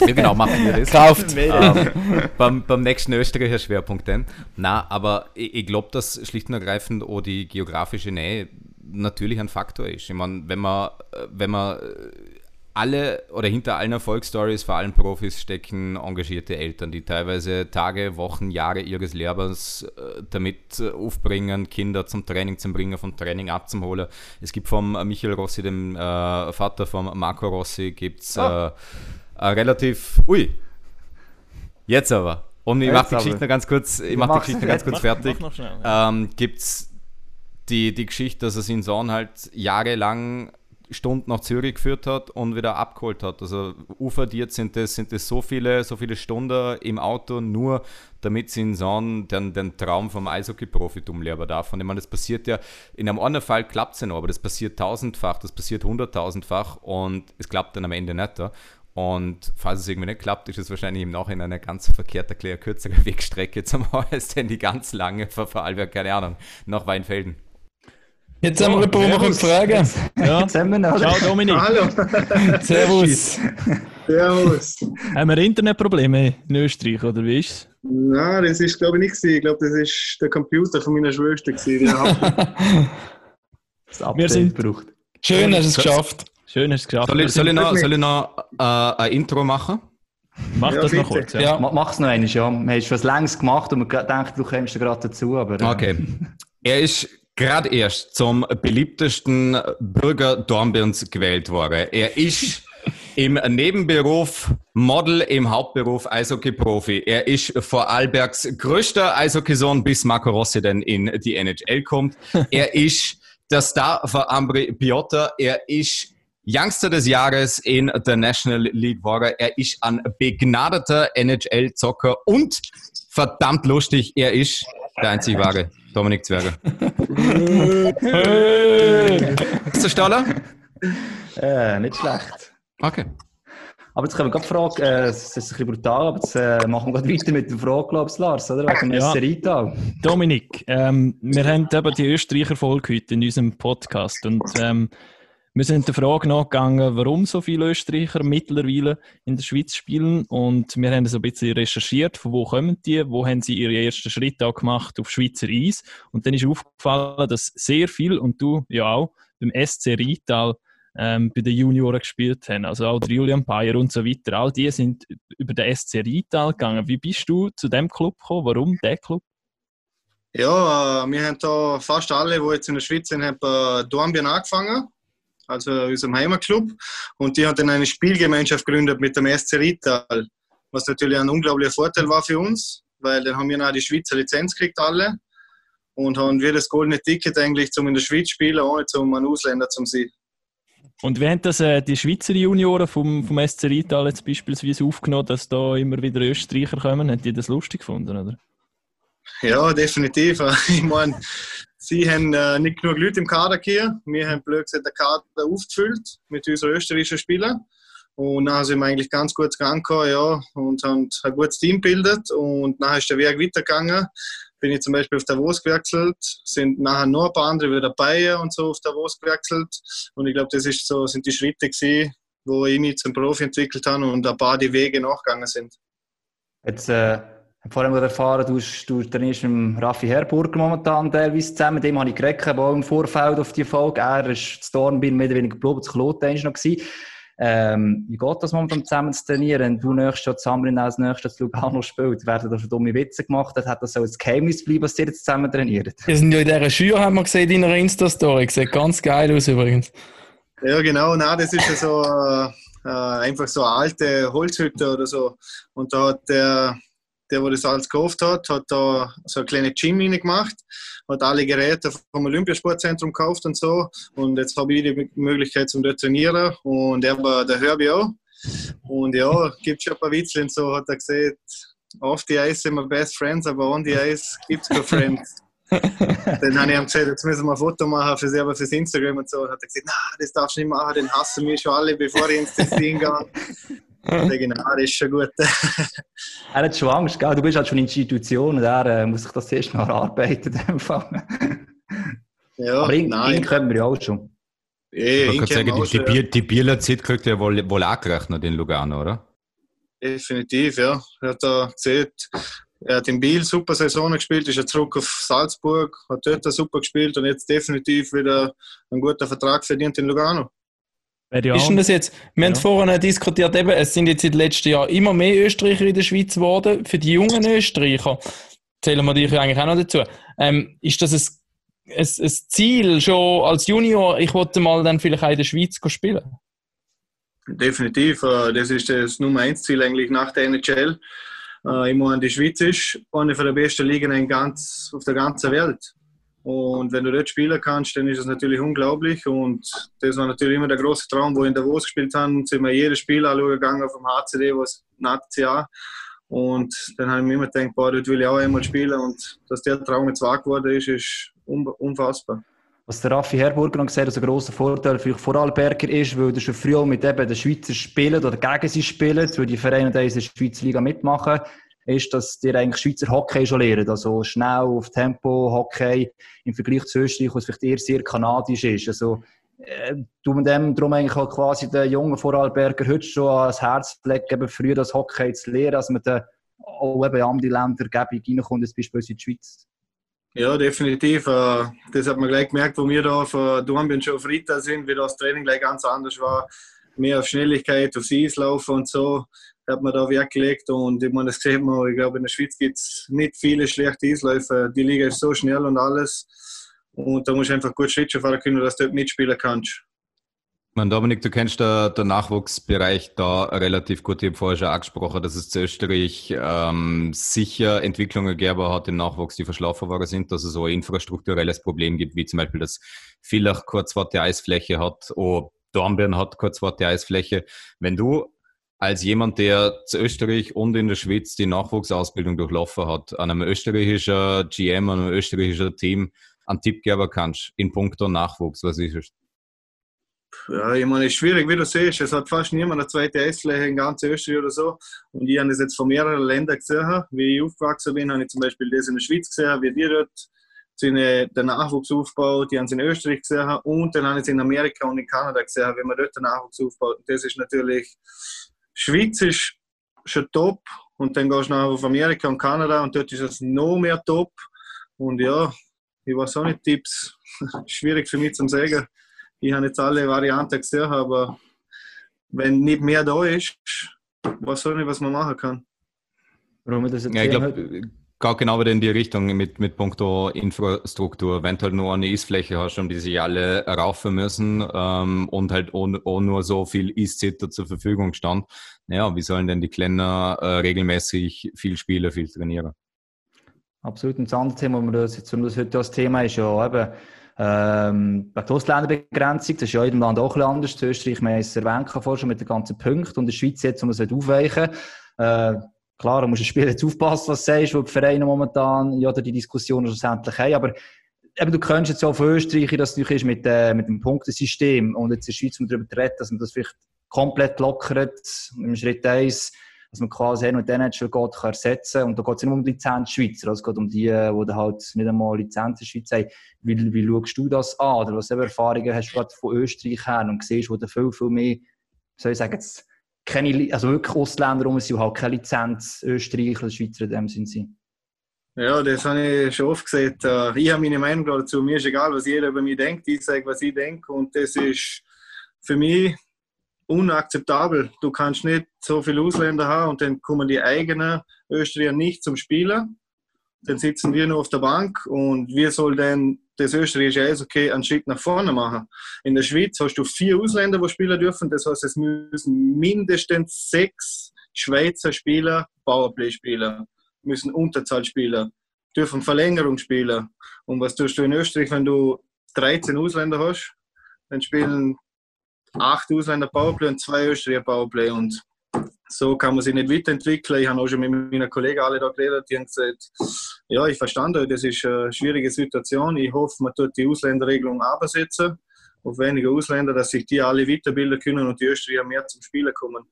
Ja, genau, machen wir das. Kauft! ähm, beim, beim nächsten Österreicher Schwerpunkt dann. Na, aber ich, ich glaube, dass schlicht und ergreifend auch die geografische Nähe natürlich ein Faktor ist. Ich meine, wenn man, äh, wenn man äh, alle oder hinter allen Erfolgsstories, vor allem Profis, stecken engagierte Eltern, die teilweise Tage, Wochen, Jahre ihres Lehrers äh, damit äh, aufbringen, Kinder zum Training zu bringen, vom Training abzuholen. Es gibt vom Michael Rossi, dem äh, Vater von Marco Rossi, gibt es Ah. äh, relativ. Ui! Jetzt aber. Und ich mache die. Geschichte noch ganz kurz, ich mach die Geschichte noch ganz kurz Mach- fertig Mach schnell. ja. ähm, gibt es die, die Geschichte, dass er seinen Sohn halt jahrelang Stunden nach Zürich geführt hat und wieder abgeholt hat. Also uferdiert sind das, sind das so viele, so viele Stunden im Auto, nur damit sein Sohn den, den Traum vom Eishockey-Profitum lernen darf. Und ich meine, das passiert ja, in einem anderen Fall klappt es ja noch, aber das passiert tausendfach, das passiert hunderttausendfach und es klappt dann am Ende nicht. Ja? Und falls es irgendwie nicht klappt, ist es wahrscheinlich im Nachhinein eine ganz verkehrte, kleine kürzere Wegstrecke zum als denn die ganz lange Vorarlberg, keine Ahnung, nach Weinfelden. Jetzt haben wir jemanden, den wir können fragen Ja. Jetzt haben wir noch, oder? Ciao Dominik, Hallo, Servus! Servus. haben wir Internetprobleme in Österreich oder wie ist es? Nein, das ist glaube ich nicht gewesen. Ich glaube, das ist der Computer von meiner Schwester gewesen. Die hat- Das Update Wir sind- braucht. Schön, hast du es geschafft. Schön, hast du es geschafft. Soll ich, soll ich noch, soll ich noch äh, ein Intro machen? Mach Ja, das noch bitte. kurz. Ja. Ja. Ma- Mach's noch einmal, ja. Haben schon was längst gemacht und wir gedacht, du kommst da gerade dazu, aber... äh, Okay. Er ist gerade erst zum beliebtesten Bürger Dornbirns gewählt worden. Er ist im Nebenberuf Model, im Hauptberuf Eishockey-Profi. Er ist Vorarlbergs größter Eishockeysohn, bis Marco Rossi denn in die NHL kommt. Er ist der Star von Ambri Piotta. Er ist Youngster des Jahres in der National League geworden. Er ist ein begnadeter NHL-Zocker und verdammt lustig, er ist der einzig wahre Dominik Zwerger. Ist der Staller? Äh, nicht schlecht. Okay. Aber jetzt können wir gerade fragen, äh, es ist ein bisschen brutal, aber jetzt äh, machen wir gerade weiter mit der Frage, glaubst du, Lars, oder? Wegen Ja. Rheintal. Dominik, ähm, wir haben eben die Österreicher Folge heute in unserem Podcast und ähm, wir sind der Frage nachgegangen, warum so viele Österreicher mittlerweile in der Schweiz spielen und wir haben so ein bisschen recherchiert, von wo kommen die, wo haben sie ihre ersten Schritte auch gemacht auf Schweizer Eis und dann ist aufgefallen, dass sehr viel und du ja auch beim SC Rheintal ähm, bei den Junioren gespielt haben, also auch der Julian Bayer und so weiter, all die sind über den SC Rheintal gegangen. Wie bist du zu dem Club gekommen? Warum der Club? Ja, äh, wir haben da fast alle, die jetzt in der Schweiz sind, haben bei Dornbirn angefangen, also unserem Heimatclub. Und die haben dann eine Spielgemeinschaft gegründet mit dem SC Rital, was natürlich ein unglaublicher Vorteil war für uns, weil dann haben wir noch die Schweizer Lizenz gekriegt alle und haben wir das goldene Ticket eigentlich zum in der Schweiz spielen, ohne zum einen Ausländer zum sein. Und wie haben das äh, die Schweizer Junioren vom, vom SC Rital jetzt beispielsweise aufgenommen, dass da immer wieder Österreicher kommen? Haben die das lustig gefunden, oder? Ja, definitiv. Ich meine, sie haben äh, nicht genug Leute im Kader hier. Wir haben blöd gesagt, den Kader aufgefüllt mit unseren österreichischen Spielern. Und dann sind wir eigentlich ganz gut gegangen, ja, und haben ein gutes Team gebildet. Und dann ist der Weg weitergegangen. Bin ich zum Beispiel auf Davos gewechselt, sind nachher noch ein paar andere wieder Bayern und so auf Davos gewechselt. Und ich glaube, das ist so, sind die Schritte gewesen, wo ich mich zum Profi entwickelt habe und ein paar die Wege nachgegangen sind. Jetzt, äh, vorhin gerade erfahren, du, du trainierst mit Raffi Herburger momentan teilweise zusammen. Mit dem habe ich geredet, aber auch im Vorfeld auf die Folge. Er ist zu Dornbirn mehr oder weniger geblieben, zu Kloten war noch. gewesen. Ähm, wie geht das momentan zusammen zu trainieren? Du nächstes Jahr zusammen als nächstes Lugano spielt. Werden da schon dumme Witze gemacht? Hat das so als Geheimnis bleiben, was ihr jetzt zusammen trainiert? Wir sind ja in dieser Schür, haben wir gesehen, in deiner Insta-Story. Sieht ganz geil aus übrigens. Ja, genau. Nein, das ist ja so äh, äh, einfach so eine alte Holzhütte oder so. Und da hat der, der, wo das alles gekauft hat, hat da so eine kleine Gym gemacht, hat alle Geräte vom Olympiasportzentrum gekauft und so. Und jetzt habe ich die Möglichkeit zum trainieren und er war der Herbie auch. Und ja, gibt schon ein paar Witzel und so, hat er gesagt, auf die Eis sind wir best friends, aber on die Eis gibt es keine Friends. dann habe ich ihm gesagt, jetzt müssen wir ein Foto machen für selber fürs Instagram und so. Und hat er gesagt, na, das darfst du nicht machen, den hassen wir schon alle, bevor ich ins Testing gehe. Regional ist schon gut. Er hat schon Angst, gell? du bist halt schon Institution und er äh, muss sich das erst noch erarbeiten. ja, Aber ihn, nein. ihn können wir ja auch schon. Eh, Ich wir sagen, die, die, Bier, die Bieler-Zeit kriegt er wohl, wohl auch gerechnet in Lugano, oder? Definitiv, ja. Er hat da gesehen, er hat in Biel super Saison gespielt, ist jetzt zurück auf Salzburg, hat dort super gespielt und jetzt definitiv wieder einen guten Vertrag verdient in Lugano. Ist denn das jetzt? Wir haben Ja. vorhin diskutiert, eben, es sind jetzt in den letzten Jahren immer mehr Österreicher in der Schweiz geworden. Für die jungen Österreicher zählen wir dich ja eigentlich auch noch dazu. Ähm, ist das ein, ein, ein Ziel schon als Junior? Ich wollte mal dann vielleicht auch in der Schweiz spielen. Definitiv, äh, das ist das Nummer 1 Ziel eigentlich nach der NHL. Äh, Ich meine, die Schweiz ist eine der besten Ligen in ganz, auf der ganzen Welt. Und wenn du dort spielen kannst, dann ist es natürlich unglaublich. Und das war natürlich immer der große Traum, wo wir in Davos gespielt haben, sind wir jedes Spiel gegangen auf dem HCD, was nachts ja. Und dann habe ich mir immer gedacht, boah, dort will ich auch einmal spielen. Und dass der Traum jetzt wahr geworden ist, ist un- unfassbar. Was der Raffi Herburger noch gesagt hat, ein grosser Vorteil für Vorarlberger ist, weil du schon früh mit eben den Schweizer spielen oder gegen sie spielen, weil die Vereine in der Schweizer Liga mitmachen, ist, dass die eigentlich Schweizer Hockey schon lernen. Also schnell auf Tempo Hockey im Vergleich zu Österreich, was vielleicht eher sehr kanadisch ist. Also, äh, du mit dem darum eigentlich auch quasi den jungen Vorarlberger heute schon ans Herz legen, eben früher das Hockey zu lernen, dass man dann auch eben in andere Länder reinkommt, jetzt beispielsweise in die Schweiz. Ja, definitiv. Äh, Das hat man gleich gemerkt, wo wir da von Dornbirn schon auf Rita sind, wie das Training gleich ganz anders war. Mehr auf Schnelligkeit, aufs Eislaufen und so hat man da Wert gelegt. Und ich meine, das sieht man, ich glaube, in der Schweiz gibt es nicht viele schlechte Eisläufe. Die Liga ist so schnell und alles. Und da musst du einfach gut Schlittschuh fahren können, dass du dort mitspielen kannst. Man, Dominik, du kennst der, der Nachwuchsbereich da relativ gut. Ich habe vorher schon angesprochen, dass es zu Österreich ähm, sicher Entwicklungen gegeben hat im Nachwuchs, die verschlafen worden sind, dass es so ein infrastrukturelles Problem gibt, wie zum Beispiel, dass Villach kurzwarte Eisfläche hat, oh, Dornbirn hat kurzwarte Eisfläche. Wenn du als jemand, der zu Österreich und in der Schweiz die Nachwuchsausbildung durchlaufen hat, an einem österreichischen GM, an einem österreichischen Team einen Tipp geben kannst in puncto Nachwuchs, was ist es? Ja, ich meine, es ist schwierig, wie du siehst. Es hat fast niemand eine zweite Eisfläche in ganz Österreich oder so. Und ich habe das jetzt von mehreren Ländern gesehen. Wie ich aufgewachsen bin, habe ich zum Beispiel das in der Schweiz gesehen, wie die dort seine, den Nachwuchs aufbaut. Die haben es in Österreich gesehen. Und dann habe ich es in Amerika und in Kanada gesehen, wie man dort den Nachwuchs aufbaut. Und das ist natürlich, Schweiz ist schon top. Und dann gehst du nachher auf Amerika und Kanada und dort ist es noch mehr top. Und ja, ich weiß auch nicht, Tipps. Schwierig für mich zu sagen. Ich habe jetzt alle Varianten gesehen, aber wenn nicht mehr da ist, weiß ich nicht, was man machen kann. Warum das jetzt Ja, ich glaube, geht genau wieder in die Richtung mit, mit Punkto Infrastruktur. Wenn du halt nur eine Eisfläche hast, um die sich alle raufen müssen ähm, und halt auch, nur so viel Eiszitter zur Verfügung stand, naja, wie sollen denn die Kleiner äh, regelmäßig viel spielen, viel trainieren? Absolut. Und das andere Thema, wir das jetzt das heute das Thema ist ja eben ähm, die Ausländerbegrenzung. Das ist ja in jedem Land auch ein bisschen anders. In Österreich, wir haben es erwähnt vorher schon mit den ganzen Punkten. Und in der Schweiz jetzt, um es aufweichen. Äh, klar, du musst ein Spiel jetzt aufpassen, was du sagst, weil die Vereine momentan ja die Diskussionen schlussendlich haben. Aber eben, du kennst jetzt auch von Österreich, dass es mit, äh, mit dem Punktesystem. Und jetzt in der Schweiz, um darüber zu reden, dass man das vielleicht komplett lockert. Im Schritt 1 dass man quasi nur den NHL geht, kann ersetzen Und da geht es nicht um die Lizenzschweizer, also es geht um die, die dann halt nicht einmal Lizenz in Schweiz haben. Wie, wie schaust du das an? Oder was für Erfahrungen hast du gerade von Österreich her und siehst, wo da viel, viel mehr, soll ich sagen, jetzt keine, also wirklich Ausländer rum sind, halt keine Lizenz Österreicher Schweizer in dem Sinn sind. Ja, das habe ich schon oft gesagt. Äh, Ich habe meine Meinung dazu. Mir ist egal, was jeder über mich denkt. Ich sage, was ich denke. Und das ist für mich unakzeptabel. Du kannst nicht so viele Ausländer haben und dann kommen die eigenen Österreicher nicht zum Spielen. Dann sitzen wir nur auf der Bank und wir soll denn das österreichische Eishockey einen Schritt nach vorne machen. In der Schweiz hast du vier Ausländer, die spielen dürfen. Das heißt, es müssen mindestens sechs Schweizer Spieler Powerplay spielen, müssen Unterzahl spielen, dürfen Verlängerung spielen. Und was tust du in Österreich, wenn du 13 Ausländer hast? Dann spielen acht Ausländer Powerplay und zwei Österreicher Powerplay. Und so kann man sich nicht weiterentwickeln. Ich habe auch schon mit meinen Kollegen alle da geredet, die haben gesagt, ja, ich verstand euch, das ist eine schwierige Situation. Ich hoffe, man tut die Ausländerregelung absetzen auf weniger Ausländer, dass sich die alle weiterbilden können und die Österreicher mehr zum Spielen kommen.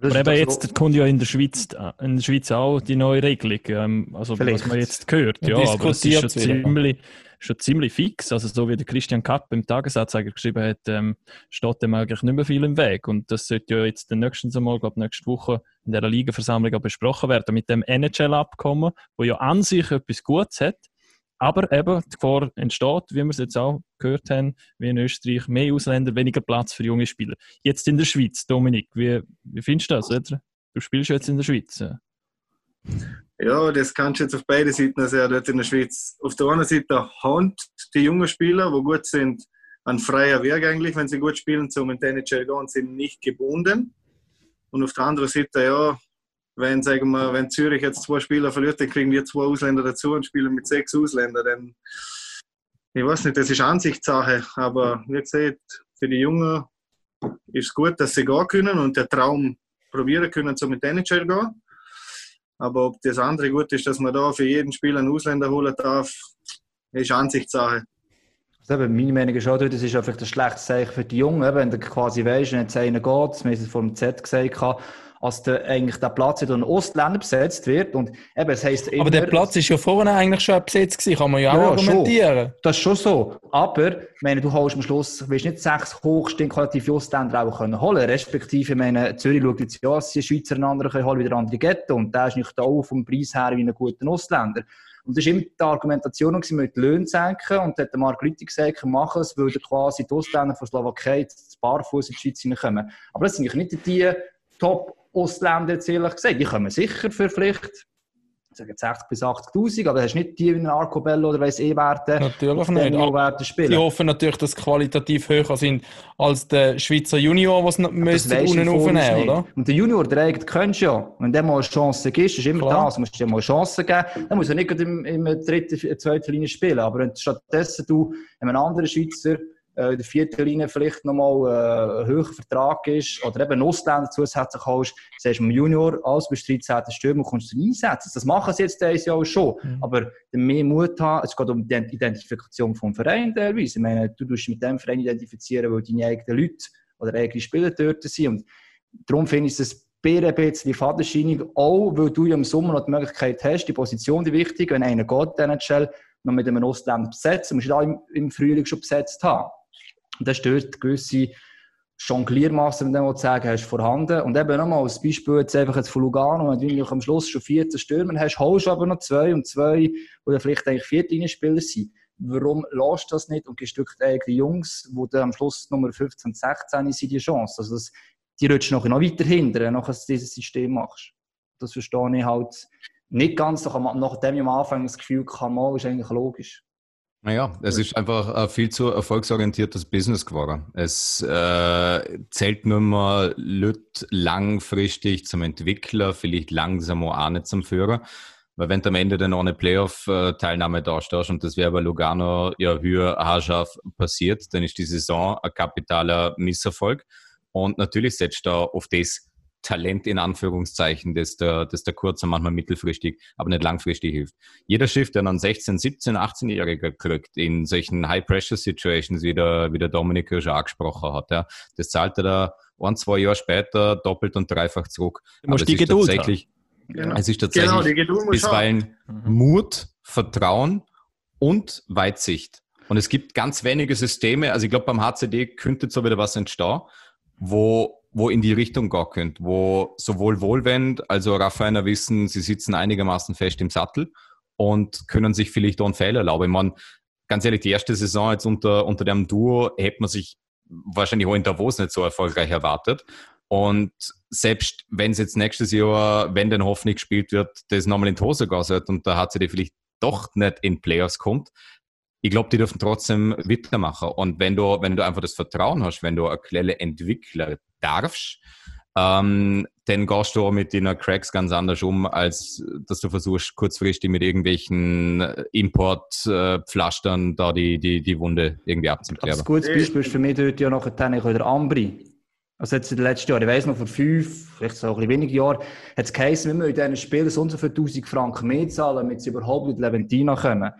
Aber eben das, jetzt kommt ja in der Schweiz, äh, in der Schweiz auch die neue Regelung. Ähm, also Vielleicht. was man jetzt hört, Ja, ja, aber es ist wieder. ziemlich, schon ziemlich fix. Also so wie der Christian Kapp im Tagesanzeiger geschrieben hat, ähm, steht dem eigentlich nicht mehr viel im Weg. Und das sollte ja jetzt den Mal, glaube nächste Woche in der Ligaversammlung besprochen werden mit dem NHL-Abkommen, wo ja an sich etwas Gutes hat. Aber eben die Gefahr entsteht, wie wir es jetzt auch gehört haben, wie in Österreich, mehr Ausländer, weniger Platz für junge Spieler. Jetzt in der Schweiz, Dominik, wie, wie findest du das? Oder? Du spielst jetzt in der Schweiz. Ja. Das kannst du jetzt auf beide Seiten sehen, dort in der Schweiz. Auf der einen Seite haben die jungen Spieler, die gut sind, ein freier Weg eigentlich, wenn sie gut spielen, zum NHL gehen, und sind nicht gebunden. Und auf der anderen Seite, ja, wenn, sagen wir, wenn Zürich jetzt zwei Spieler verliert, dann kriegen wir zwei Ausländer dazu und spielen mit sechs Ausländern. Dann, ich weiß nicht, das ist Ansichtssache, aber wie gesagt, für die Jungen ist es gut, dass sie gehen können und der Traum probieren können, zum NHL gehen. Aber ob das andere gut ist, dass man da für jeden Spieler einen Ausländer holen darf, ist Ansichtssache. Also eben, meine Meinung ist auch, das ist einfach ein schlechtes Zeichen für die Jungen, wenn du quasi weißt, wenn jetzt einer geht, wir haben es vor dem Z gesagt, gehabt, als der, eigentlich der Platz durch einen Ostländer besetzt wird und eben, es heisst immer, Aber der Platz ist ja vorhin eigentlich schon besetzt gewesen, kann man ja auch Ja, argumentieren. Das ist schon so. Aber, ich meine, du holst am Schluss, willst nicht sechs hochstinkqualitative Ostländer auch können holen. Respektive, ich meine, Zürich schaut jetzt ja, dass die Schweizer einen anderen können holen, wie der andere Ghetto. Und der ist nicht auch vom Preis her wie ein guter Ostländer. Und das war immer die Argumentation, gewesen, mit Löhnen senken. Und da hat Mark Lüthi gesagt, machen es, weil dann quasi die Ostländer von Slowakei zu barfuß in die Schweiz hineinkommen. Aber das sind eigentlich nicht die Top-Ostländer, jetzt ehrlich gesagt. Die kommen sicher für vielleicht, ich sage jetzt 60 bis 80'000, aber du hast nicht die wie ein Arcobello oder weiss eh Werte. Natürlich nicht. Aber werden Die spielen. hoffen natürlich, dass sie qualitativ höher sind als der Schweizer Junior, was müsste unten aufnehmen, oder? Und der Junior, kennst du ja. Wenn der mal eine Chance gibst, ist immer Klar. das, musst du dir mal eine Chance geben. Dann muss er nicht gerade im, im dritten, zweiten Linie spielen. Aber wenn stattdessen du einem anderen Schweizer äh, in der vierten Linie vielleicht nochmal äh, ein höherer Vertrag ist oder eben Ausländer zusätzlich holst, sagst du dem Junior, als bist du 13. Stürmer, kannst du ihn einsetzen. Das machen sie jetzt dieses Jahr schon. Mhm. Aber mehr Mut haben, es geht um die Identifikation vom Verein teilweise. Ich meine, du dich mit dem Verein identifizieren, weil deine eigenen Leute oder eigene Spieler dort sind. Und darum finde ich es ein bisschen fadenscheinig, auch weil du ja im Sommer noch die Möglichkeit hast, die Position die wichtig, wenn einer geht, den NHL, noch mit einem Ostländer besetzen, musst du da im, im Frühling schon besetzt haben. Und das stört gewisse Jongliermassen, wenn mal sagen hast, vorhanden. Und eben nochmal als Beispiel jetzt einfach jetzt von Lugano, wenn du am Schluss schon 14 Stürmer hast, holst du aber noch zwei und zwei, dann vielleicht eigentlich Viertlinienspieler sind. Warum lässt du das nicht und gibst eigentlich die Jungs, die dann am Schluss Nummer 15, 16 sind, die Chance? Also das, die rutschen noch, weiter hinterher, nachdem du dieses System machst. Das verstehe ich halt nicht ganz, nach- nachdem ich am Anfang das Gefühl hatte, ist eigentlich logisch. Naja, es ist einfach ein viel zu erfolgsorientiertes Business geworden. Es äh, zählt nur mal Leute langfristig zum Entwickler, vielleicht langsam auch nicht zum Führer. Weil wenn du am Ende dann noch eine Playoff-Teilnahme darstellst und das wäre bei Lugano ja höher haarscharf passiert, dann ist die Saison ein kapitaler Misserfolg. Und natürlich setzt da auf das Talent in Anführungszeichen, das der, das der kurz und manchmal mittelfristig, aber nicht langfristig hilft. Jeder Schiff, der dann 16, 17, 18-Jähriger kriegt, in solchen High-Pressure-Situations, wie der, wie der Dominik schon angesprochen hat, ja, das zahlt er da ein, zwei Jahre später doppelt und dreifach zurück. Du musst Aber die Geduld tatsächlich, Genau. es ist tatsächlich Genau, die Geduld muss haben. bisweilen Mut, Vertrauen und Weitsicht. Und es gibt ganz wenige Systeme, also ich glaube beim HCD könnte jetzt so wieder was entstehen, wo, wo in die Richtung gehen könnte, wo sowohl Wohlwend, also Raffiner wissen, sie sitzen einigermaßen fest im Sattel und können sich vielleicht auch einen Fehler erlauben. Ich meine, ganz ehrlich, die erste Saison jetzt unter, unter dem Duo hätte man sich wahrscheinlich auch in Davos nicht so erfolgreich erwartet. Und selbst wenn es jetzt nächstes Jahr, wenn denn Hoffnung gespielt wird, das nochmal in die Hose sollte und der HCD vielleicht doch nicht in Playoffs kommt, ich glaube, die dürfen trotzdem weitermachen. Und wenn du, wenn du einfach das Vertrauen hast, wenn du eine Quelle Entwickler darfst, ähm, dann gehst du mit den Cracks ganz anders um, als dass du versuchst, kurzfristig mit irgendwelchen Importpflastern da die, die, die Wunde irgendwie abzuklären. gutes Beispiel ist für mich dort ja nachher der Ambri. Also jetzt in den letzten Jahren, ich weiss noch, vor fünf, vielleicht so ein bisschen weniger Jahren, hat es geheißen, wir müssen in diesen Spielen so und so viele 1000 Franken mehr zahlen, damit sie überhaupt mit Leventina kommen.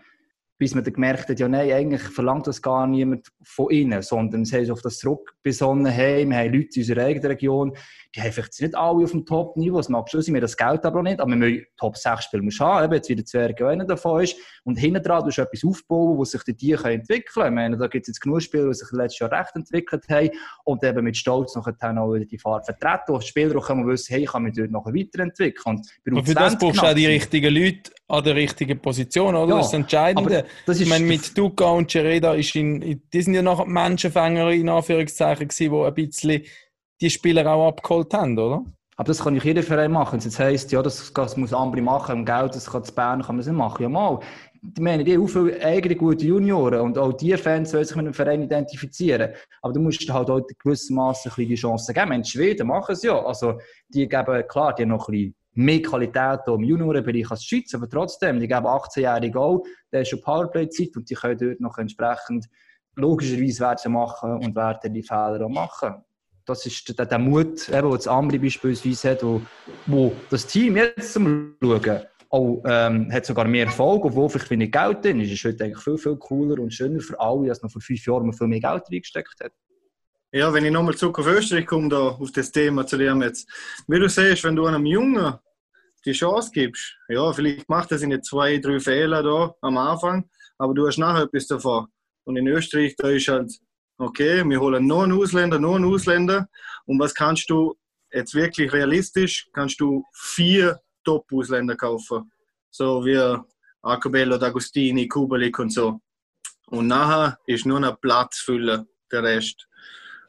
Bis man dann gemerkt hat, ja nein, eigentlich verlangt das gar niemand von innen, sondern haben sich auf das zurückbesonnen, hey, wir haben Leute in unserer eigenen Region, die haben vielleicht nicht alle auf dem Top-Niveau, es mag schon sein, wir das Geld aber auch nicht, aber wir müssen Top 6 Spieler müssen haben, eben jetzt wieder Zwerge einer davon ist und hinten dran du etwas aufbauen, wo sich die die können entwickeln können. Ich meine, da gibt es jetzt genug Spieler, die sich letztes Jahr recht entwickelt haben und eben mit Stolz noch auch wieder die Fahrt vertreten, wo Spieler auch können wissen, hey, ich kann mich dort noch weiterentwickeln. Und Aber für das U20 brauchst du auch die richtigen Leute an der richtigen Position, oder? Ja, das ist das Entscheidende. das ist- ich meine, mit Duca und Gereda ist in, die sind ja nachher die Menschenfänger in Anführungszeichen gewesen, die ein bisschen die Spieler auch abgeholt haben, oder? Aber das kann nicht jeder Verein machen. Jetzt heisst, ja, das, das muss Ambri machen, um Geld, das kann zu Bern, kann man es nicht machen. Ja, mal. Ich meine, die haben viele eigene gute Junioren und auch die Fans sollen sich mit dem Verein identifizieren. Aber du musst halt auch gewissermaßen die Chance geben. Ich die Schweden machen es ja. Also, die geben, klar, die haben noch ein bisschen mehr Qualität im Juniorenbereich als die Schweiz, aber trotzdem, die geben 18-Jährige auch, der ist schon Powerplay-Zeit und die können dort noch entsprechend logischerweise werden machen und werden die Fehler auch machen. Das ist der, der Mut, eben, den das Ambri beispielsweise hat, wo, wo das Team jetzt zum Schauen auch, ähm, hat sogar mehr Erfolg, obwohl vielleicht wenig Geld drin ist. Ist heute eigentlich viel, viel cooler und schöner für alle, als noch vor fünf Jahren man viel mehr Geld reingesteckt hat. Ja, wenn ich nochmal zurück auf Österreich komme, da, auf das Thema zu dem jetzt. Wie du siehst, wenn du einem Jungen die Chance gibst, ja, vielleicht macht er seine zwei, drei Fehler da am Anfang, aber du hast nachher etwas davon. Und in Österreich, da ist halt, okay, wir holen noch einen Ausländer, noch einen Ausländer. Und was kannst du jetzt wirklich realistisch? Kannst du vier Top-Ausländer kaufen. So wie Acabello, D'Agostini, Kubelik und so. Und nachher ist nur noch Platz füllen, der Rest.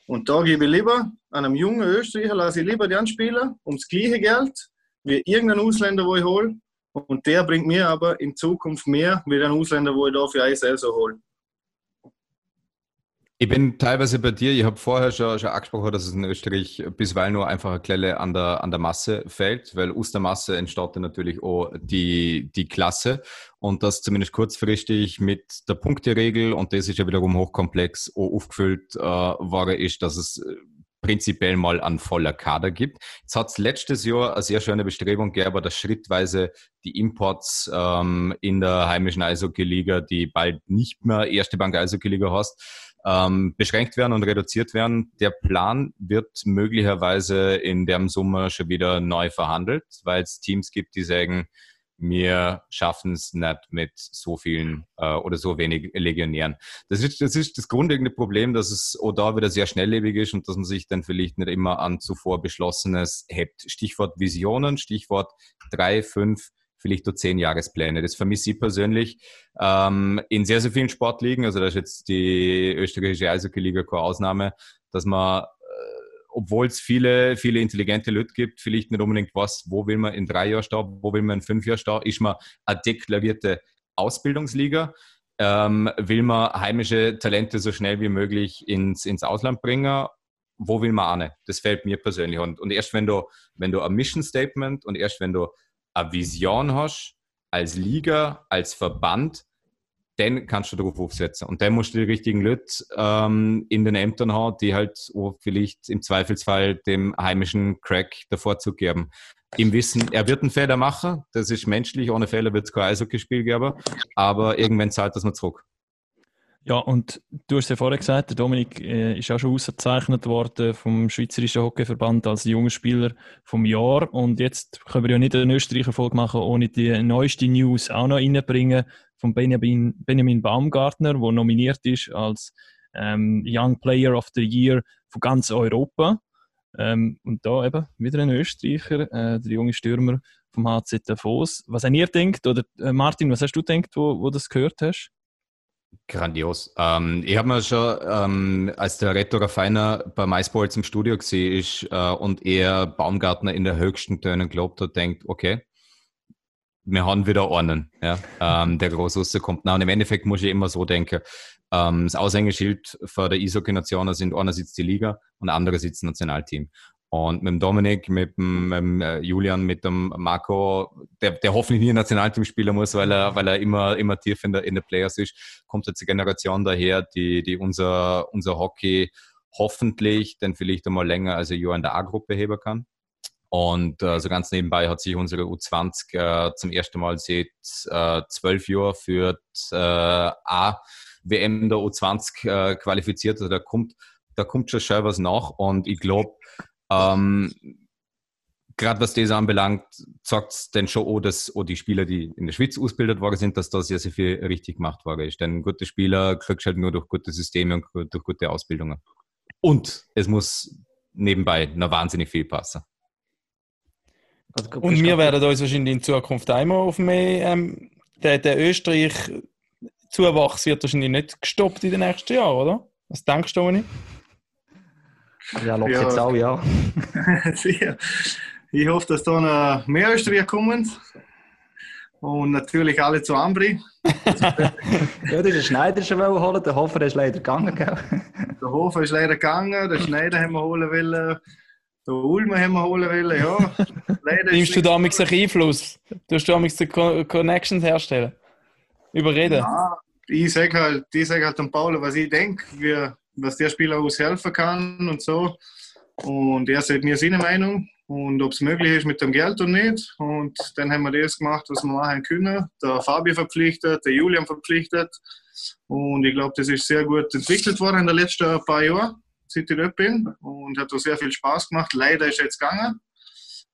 Und da gebe ich lieber einem jungen Österreicher, lasse ich lieber den spielen, ums gleiche Geld, wie irgendein Ausländer, wo ich hole. Und der bringt mir aber in Zukunft mehr, wie ein Ausländer, wo ich da für eine Saison hole. Ich bin teilweise bei dir. Ich habe vorher schon, schon angesprochen, dass es in Österreich bisweilen nur einfach eine Klelle an der, an der Masse fällt, weil aus der Masse entsteht natürlich auch die, die Klasse und das zumindest kurzfristig mit der Punkteregel und das ist ja wiederum hochkomplex auch aufgefüllt äh, worden ist, dass es äh, prinzipiell mal einen voller Kader gibt. Jetzt hat es letztes Jahr eine sehr schöne Bestrebung gegeben, dass schrittweise die Imports ähm, in der heimischen Eishockey-Liga, die bald nicht mehr erste Bank Eishockey-Liga hast, ähm, beschränkt werden und reduziert werden. Der Plan wird möglicherweise in dem Sommer schon wieder neu verhandelt, weil es Teams gibt, die sagen, wir schaffen es nicht mit so vielen äh, oder so wenig Legionären. Das ist, das ist das grundlegende Problem, dass es da wieder sehr schnelllebig ist und dass man sich dann vielleicht nicht immer an zuvor Beschlossenes hebt. Stichwort Visionen, Stichwort drei, fünf, vielleicht nur zehn Jahrespläne. Das vermisse ich persönlich ähm, in sehr, sehr vielen Sportligen. Also da ist jetzt die österreichische Eishockey-Liga keine Ausnahme, dass man obwohl es viele, viele intelligente Leute gibt, vielleicht nicht unbedingt was, wo will man in drei Jahren stehen, wo will man in fünf Jahren stehen, ist man eine deklarierte Ausbildungsliga, ähm, will man heimische Talente so schnell wie möglich ins, ins Ausland bringen, wo will man nicht? Das fällt mir persönlich. Und, und erst wenn du, wenn du ein Mission Statement und erst wenn du eine Vision hast, als Liga, als Verband, dann kannst du darauf aufsetzen. Und dann musst du die richtigen Leute ähm, in den Ämtern haben, die halt vielleicht im Zweifelsfall dem heimischen Crack der Vorzug geben. Im Wissen, er wird einen Fehler machen, das ist menschlich, ohne Fehler wird es kein Eishockeyspiel geben, aber irgendwann zahlt das mal zurück. Ja, und du hast ja vorher gesagt, der Dominik äh, ist auch schon ausgezeichnet worden vom Schweizerischen Hockeyverband als junger Spieler vom Jahr. Und jetzt können wir ja nicht eine Österreicher Folge machen, ohne die neueste News auch noch reinbringen von Benjamin, Benjamin Baumgartner, der nominiert ist als ähm, Young Player of the Year von ganz Europa. Ähm, und da eben wieder ein Österreicher, äh, der junge Stürmer vom HC Davos. Was habt ihr denkt, oder äh, Martin, was hast du denkt, wo, wo du das gehört hast? Grandios. Ähm, ich habe mir schon, ähm, als der Rettorer Feiner bei MySports im Studio gesehen ist äh, und er Baumgartner in der höchsten Tönen gelobt hat, denkt, okay, wir haben wieder einen, ja, ähm, der groß kommt. Na, und im Endeffekt muss ich immer so denken, ähm, das Aushängeschild für der Eishockey-Nationen sind einerseits die Liga und andererseits das Nationalteam. Und mit dem Dominik, mit dem, mit dem äh, Julian, mit dem Marco, der, der hoffentlich nie ein Nationalteam spielen muss, weil er, weil er immer, immer tief in der, in der Players ist, kommt jetzt eine Generation daher, die, die unser, unser Hockey hoffentlich dann vielleicht einmal länger als ein Jahr in der A-Gruppe heben kann. Und äh, so ganz nebenbei hat sich unsere U20 äh, zum ersten Mal seit äh, zwölf Jahren für die äh, A-WM der U20 äh, qualifiziert. Also da kommt, da kommt schon schön was nach. Und ich glaube, ähm, gerade was das anbelangt, sagt es dann schon auch, dass auch die Spieler, die in der Schweiz ausgebildet worden sind, dass da sehr, sehr viel richtig gemacht worden ist. Denn gute Spieler kriegst du halt nur durch gute Systeme und durch gute Ausbildungen. Und es muss nebenbei noch wahnsinnig viel passen. Also, Und wir werden uns wahrscheinlich in Zukunft einmal auf mehr. Ähm, der, der Österreich-Zuwachs wird wahrscheinlich nicht gestoppt in den nächsten Jahren, oder? Was denkst du, Toni? Ja, locker Ja. jetzt auch, ja. Sicher. Ich hoffe, dass da noch mehr Österreicher kommen. Und natürlich alle zu Ambri. Ja, der Schneider schon wollen holen, der Hofer ist leider gegangen, gell? Der Hofer ist leider gegangen, der Schneider haben wir holen wollen, der Ulmer haben wir holen wollen, ja. Leider Nimmst ist du nichts damals einen Einfluss? Tust du die Co Connections herstellen? Überreden? Ja, ich sage halt, ich sag halt dem Paulo, was ich denke, wie, was der Spieler aushelfen kann und so. Und er sagt mir seine Meinung und ob es möglich ist mit dem Geld oder nicht. Und dann haben wir das gemacht, was wir machen können. Der Fabi verpflichtet, der Julian verpflichtet. Und ich glaube, das ist sehr gut entwickelt worden in den letzten paar Jahren, seit ich bin. Und hat auch sehr viel Spaß gemacht. Leider ist er jetzt gegangen.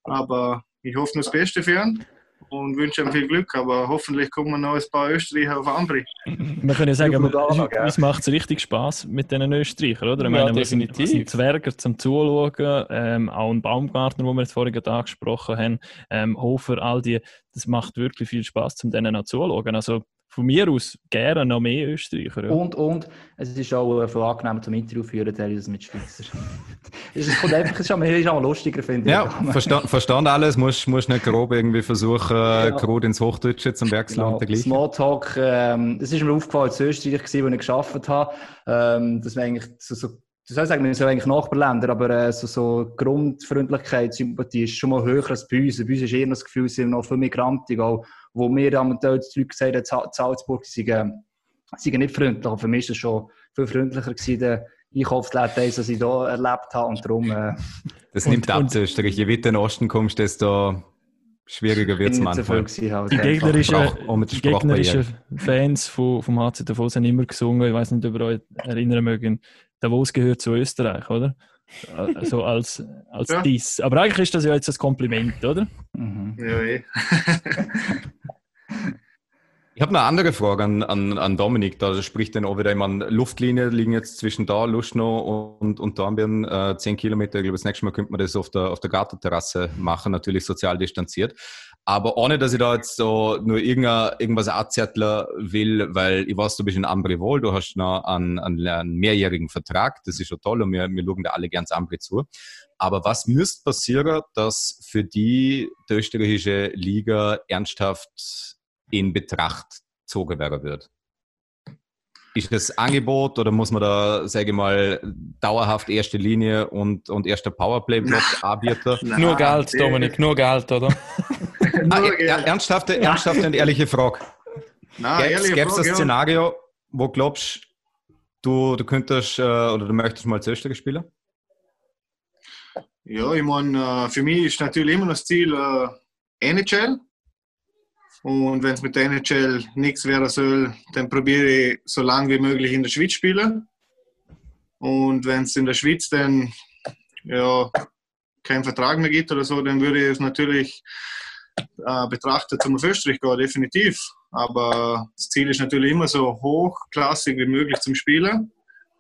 Aber ich hoffe nur das Beste für ihn und wünsche ihm viel Glück. Aber hoffentlich kommen noch ein paar Österreicher auf Ambri. Wir können ja sagen, aber uns- macht es richtig Spaß mit diesen Österreichern, oder? Ich Ja, meine, wir sind, wir definitiv. sind Zwerger zum Zuschauen, ähm, auch ein Baumgartner, den wir jetzt vorhin gerade angesprochen haben, ähm, Hofer, all die, das macht wirklich viel Spaß, zum denen auch zuzuschauen. Also von mir aus gerne noch mehr Österreicher. Ja. Und, und es ist auch äh, viel angenehmer zum Interview führen, als mit Schweizer. es ist- kommt einfach, es ist auch, es ist auch lustiger, finde Ja, ich. verstand, verstand alles, musst, musst nicht grob irgendwie versuchen, ja. grob ins Hochdeutsche zum Wechseln Genau. und dergleichen. Smalltalk, ähm, das ist mir aufgefallen als Österreicher, gewesen, wo ich gearbeitet habe, ähm, dass man eigentlich so, so du sollst sagen, wir sind eigentlich Nachbarländer, aber äh, so, so Grundfreundlichkeit, Sympathie ist schon mal höher als bei uns. Bei uns ist eher das Gefühl, es sind noch viele Migranten, auch, wo mir am Teil die Leute gesagt haben, Sa- Salzburg, sie seien, seien nicht freundlich. Aber für mich ist es schon viel freundlicher gewesen, der Einkaufsläden, als ich hier erlebt habe. Und darum äh, Das Und- nimmt ab und- zu Österreich. Je weiter in den Osten kommst, desto schwieriger wird es so manchmal. Halt, Die gegnerischen, die gegnerischen. Fans von, vom HC Davos haben immer gesungen, ich weiß nicht, ob ihr euch erinnern mögen, Davos gehört zu Österreich, oder? Also als, als Ja. Diss. Aber eigentlich ist das ja jetzt ein Kompliment, oder? Mhm. Ja, eh. Ich habe eine andere Frage an, an, an Dominik. Da spricht dann auch wieder jemand, Luftlinie liegen jetzt zwischen da, Luschno und, und Dornbirn, äh, 10 Kilometer. Ich glaube, das nächste Mal könnte man das auf der, auf der Gartenterrasse machen, natürlich sozial distanziert. Aber ohne, dass ich da jetzt so nur irgendwas anzetteln will, weil ich weiß, du bist in Ambri wohl, du hast noch einen, einen, einen mehrjährigen Vertrag, das ist schon toll und wir, wir schauen da alle ganz Ambri zu. Aber was müsste passieren, dass für die, die österreichische Liga ernsthaft in Betracht gezogen werden wird? Ist das Angebot oder muss man da, sage ich mal, dauerhaft erste Linie und, und erster Powerplay-Block anbieten? Nur Geld, Dominik, nur Geld, oder? Ah, er, ernsthafte, ernsthafte und ehrliche Frage. Gäbe es ein. Szenario, wo glaubst du, du könntest äh, oder du möchtest mal zu Österreich spielen? Ja, ich meine, äh, für mich ist natürlich immer das Ziel äh, NHL. Und wenn es mit der NHL nichts werden soll, dann probiere ich so lange wie möglich in der Schweiz spielen. Und wenn es in der Schweiz dann ja, keinen Vertrag mehr gibt oder so, dann würde ich es natürlich äh, betrachten, zum Österreich gehen, definitiv. Aber das Ziel ist natürlich immer so hochklassig wie möglich zum Spielen.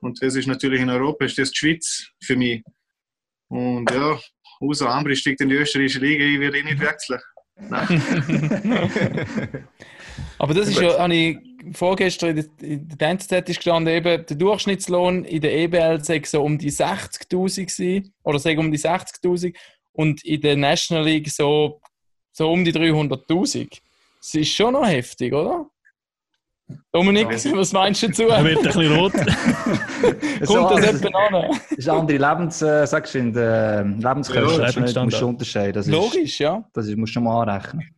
Und das ist natürlich in Europa, ist das die Schweiz für mich. Und ja, außer Ambri steigt in die österreichische Liga, ich werde eh nicht wechseln. Aber das ist ja, habe ich vorgestern in der, NZZ ist gestanden, eben, der Durchschnittslohn in der EBL sei so um die 60.000 gewesen, oder sei um die 60.000 und in der National League so, so um die 300.000. Das ist schon noch heftig, oder? Dominik, was meinst du dazu? Er wird ein bisschen rot. Kommt das etwa an? Das ist eine andere Lebens, äh, sagst du, in der Lebenskosten. Ja, das musst du unterscheiden. Das ist, Logisch, ja. Das ist, musst du schon mal anrechnen.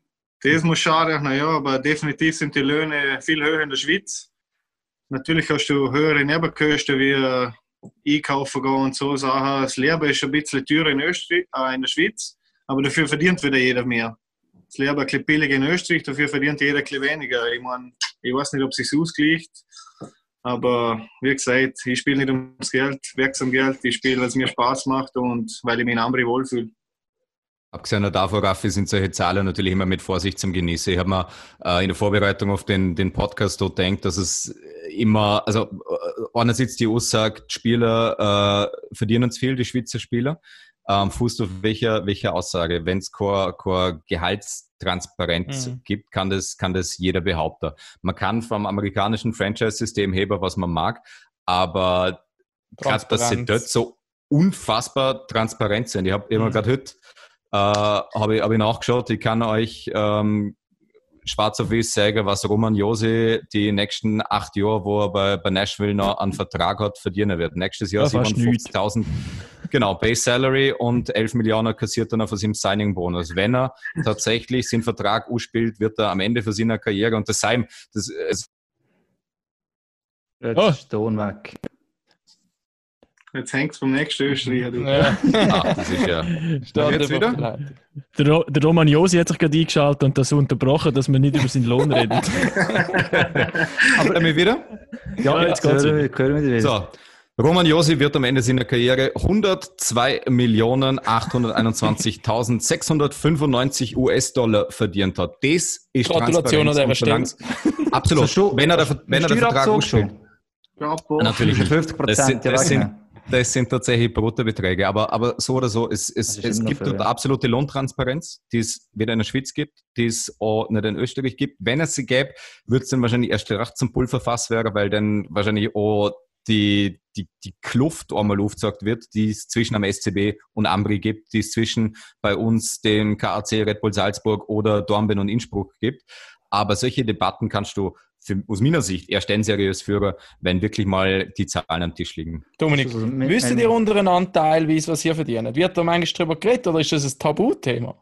Das muss schon anrechnen, ja, aber definitiv sind die Löhne viel höher in der Schweiz. Natürlich hast du höhere Nebenkosten wie äh, einkaufen gehen und so Sachen. Das Leben ist ein bisschen teurer in, Österreich, äh, in der Schweiz. aber dafür verdient wieder jeder mehr. Es lieber ein bisschen billig in Österreich, dafür verdient jeder ein bisschen weniger. Ich meine, ich weiß nicht, ob es sich ausgleicht, aber wie gesagt, ich spiele nicht ums Geld, wirksam Geld, ich spiele, weil es mir Spaß macht und weil ich mich in Ambri wohlfühle. Abgesehen davon, Raffi, sind solche Zahlen natürlich immer mit Vorsicht zum Genießen. Ich habe mir äh, in der Vorbereitung auf den, den Podcast dort gedacht, dass es immer, also äh, einerseits die Aussage, Spieler äh, verdienen zu viel, die Schweizer Spieler. Ähm, fußt auf welcher, welcher Aussage? Wenn es keine, keine Gehaltstransparenz Mhm. gibt, kann das, kann das jeder behaupten. Man kann vom amerikanischen Franchise-System heben, was man mag, aber gerade, dass sie dort so unfassbar transparent sind. Ich habe immer Mhm. gerade heute äh, habe ich, hab ich nachgeschaut, ich kann euch ähm, schwarz auf weiß sagen, was Roman Josi die nächsten acht Jahre, wo er bei, bei Nashville noch einen Vertrag hat, verdienen wird. Nächstes Jahr Ja, fast 57.000, genau, Base Salary und 11 Millionen kassiert er noch von seinem Signing-Bonus. Wenn er tatsächlich seinen Vertrag ausspielt, wird er am Ende für seine Karriere und das sein, das, es, Jetzt Oh. ist der Ton weg. Jetzt hängt es vom nächsten Österreicher. du. Ja. ah, das ist ja, Steht Jetzt wieder? Der, Ro der Roman Josi hat sich gerade eingeschaltet und das unterbrochen, dass wir nicht über seinen Lohn reden. aber wieder? Ja, jetzt geht's hören wieder. wir, wir. So, Roman Josi wird am Ende seiner Karriere 102.821.695 US-Dollar verdient hat. Das ist Gratulation an und Solange- Absolut. Wenn er, der, wenn er Vertrag. Ja, boah. Natürlich nicht. 50 Das sind, Prozent, ja, das, sind, wegnehmen. Das sind tatsächlich Bruttobeträge. Aber, aber so oder so, es, es, ist es gibt dort ja. absolute Lohntransparenz, die es weder in der Schweiz gibt, die es auch nicht in Österreich gibt. Wenn es sie gäbe, wird es dann wahrscheinlich erst recht zum Pulverfass werden, weil dann wahrscheinlich auch die, die, die Kluft einmal aufgezeigt wird, die es zwischen am SCB und Ambri gibt, die es zwischen bei uns, dem KAC Red Bull Salzburg oder Dornbirn und Innsbruck gibt. Aber solche Debatten kannst du für, aus meiner Sicht erst dann seriös führen, wenn wirklich mal die Zahlen am Tisch liegen. Dominik, Also, wisst ihr untereinander teilweise, was ihr verdient? Wird da manchmal darüber geredet oder ist das ein Tabuthema?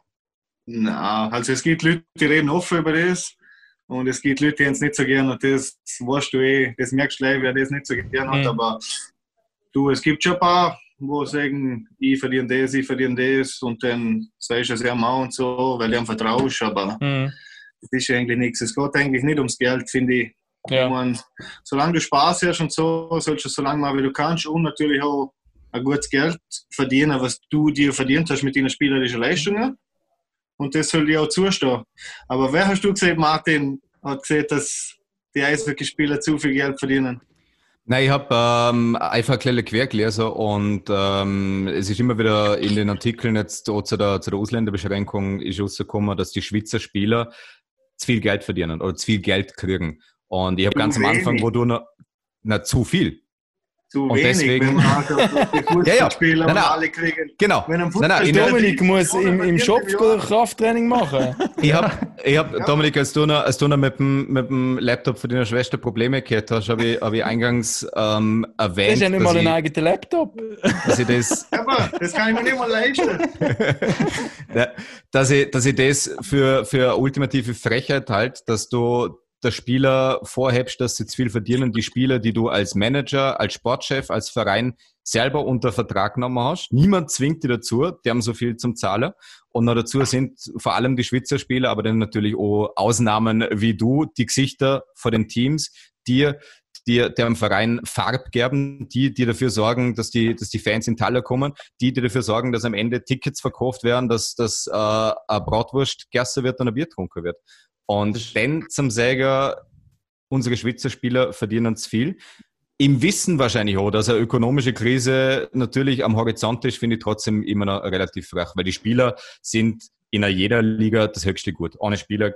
Na, also es gibt Leute, die reden offen über das. Und es gibt Leute, die es nicht so gern. Und das weißt du eh, das merkst du gleich, wer das nicht so gern hat. Mhm. Aber du, es gibt schon ein paar, wo sagen, ich verdiene das, ich verdiene das. Und dann sagst du es ja mal und so, weil du ihm vertraust. Aber Mhm. Das ist eigentlich nichts. Es geht eigentlich nicht ums Geld, finde ich. Ich Ja. meine, solange du Spaß hast und so, sollst du so lange machen, wie du kannst und natürlich auch ein gutes Geld verdienen, was du dir verdient hast mit deinen spielerischen Leistungen. Und das soll dir auch zustehen. Aber wer hast du gesehen, Martin, hat gesehen, dass die Eishockeyspieler zu viel Geld verdienen? Nein, ich habe ähm, einfach ein kleines quer gelesen und ähm, es ist immer wieder in den Artikeln jetzt auch zu der, zu der Ausländerbeschränkung ist rausgekommen, dass die Schweizer Spieler zu viel Geld verdienen oder zu viel Geld kriegen. Und ich habe ganz am Anfang, wo du noch, na, zu viel. Zu Und wenig, deswegen- wenn man also die Fußballspieler Nein, nein. alle kriegen. Genau. Wenn ein Nein, nein, Dominik muss im, im Shop. Krafttraining machen. Ich habe, ich hab, Dominik, als du noch, als du noch mit, dem, mit dem Laptop von deiner Schwester Probleme gehabt hast, habe ich, hab ich eingangs ähm, Das erwähnt, ist ja nicht mal ein eigener Laptop. dass ich das Aber das kann ich mir nicht mal leisten. Ja, dass ich, dass ich das für, für eine ultimative Frechheit halt, dass du der Spieler vorhebst, dass sie zu viel verdienen, die Spieler, die du als Manager, als Sportchef, als Verein selber unter Vertrag genommen hast. Niemand zwingt die dazu, die haben so viel zum Zahlen. Und noch dazu sind vor allem die Schweizer Spieler, aber dann natürlich auch Ausnahmen wie du, die Gesichter vor den Teams, die die dem Verein Farb geben, die, die dafür sorgen, dass die, dass die Fans in Taler kommen, die, die dafür sorgen, dass am Ende Tickets verkauft werden, dass, dass äh, eine Bratwurst gegessen wird und ein Bier getrunken wird. Und dann zum Säger, unsere Schweizer Spieler verdienen zu viel. Im Wissen wahrscheinlich auch, dass eine ökonomische Krise natürlich am Horizont ist, finde ich trotzdem immer noch relativ frech, weil die Spieler sind in jeder Liga das höchste Gut. Ohne Spieler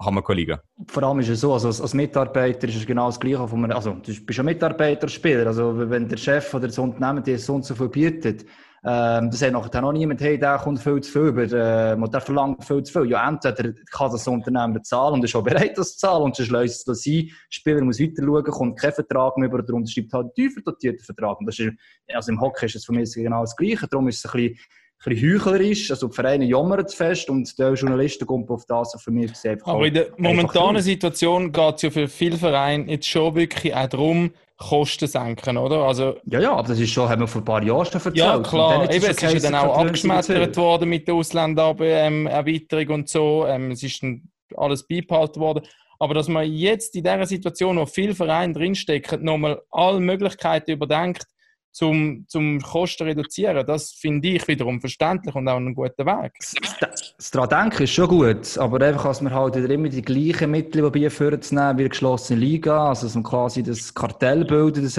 haben wir keine Liga. Vor allem ist es so, also als, Mitarbeiter ist es genau das Gleiche. Von einem, also, du bist ja Mitarbeiter, Spieler. Also, wenn der Chef oder das Unternehmen dir so und so viel bietet, ähm, das sagt nachher noch niemand, hey, der kommt viel zu viel über, äh, der verlangt viel zu viel. Ja, entweder kann das Unternehmen bezahlen und ist auch bereit, das zu zahlen, und sonst löst es das ein. Der Spieler muss weiter schauen, kommt kein Vertrag mehr oder unterschreibt halt einen tiefer dotierten Vertrag. Und das ist, also im Hockey ist es für mich genau das Gleiche. Darum ist es ein bisschen, bisschen heuchlerisch. Also die Vereine jammern zu fest und der Journalisten kommt auf das für mich einfach Aber in der momentanen. Situation geht es ja für viele Vereine jetzt schon wirklich auch darum, Kosten senken, oder? Also, Ja, ja, aber das ist schon, haben wir vor ein paar Jahren schon erzählt. ja, klar. Eben, es ist ja dann auch abgeschmettert worden mit der Ausländererweiterung und so. Ähm, es ist dann alles beibehalten worden. Aber dass man jetzt in dieser Situation, wo viele Vereine drinstecken, nochmal alle Möglichkeiten überdenkt, zum, zum Kosten reduzieren, das finde ich wiederum verständlich und auch einen guten Weg. Das denken ist schon gut, aber einfach, dass wir halt wieder immer die gleichen Mittel probieren vorzunehmen wie eine geschlossene Liga, also dass wir quasi das Kartell bilden, das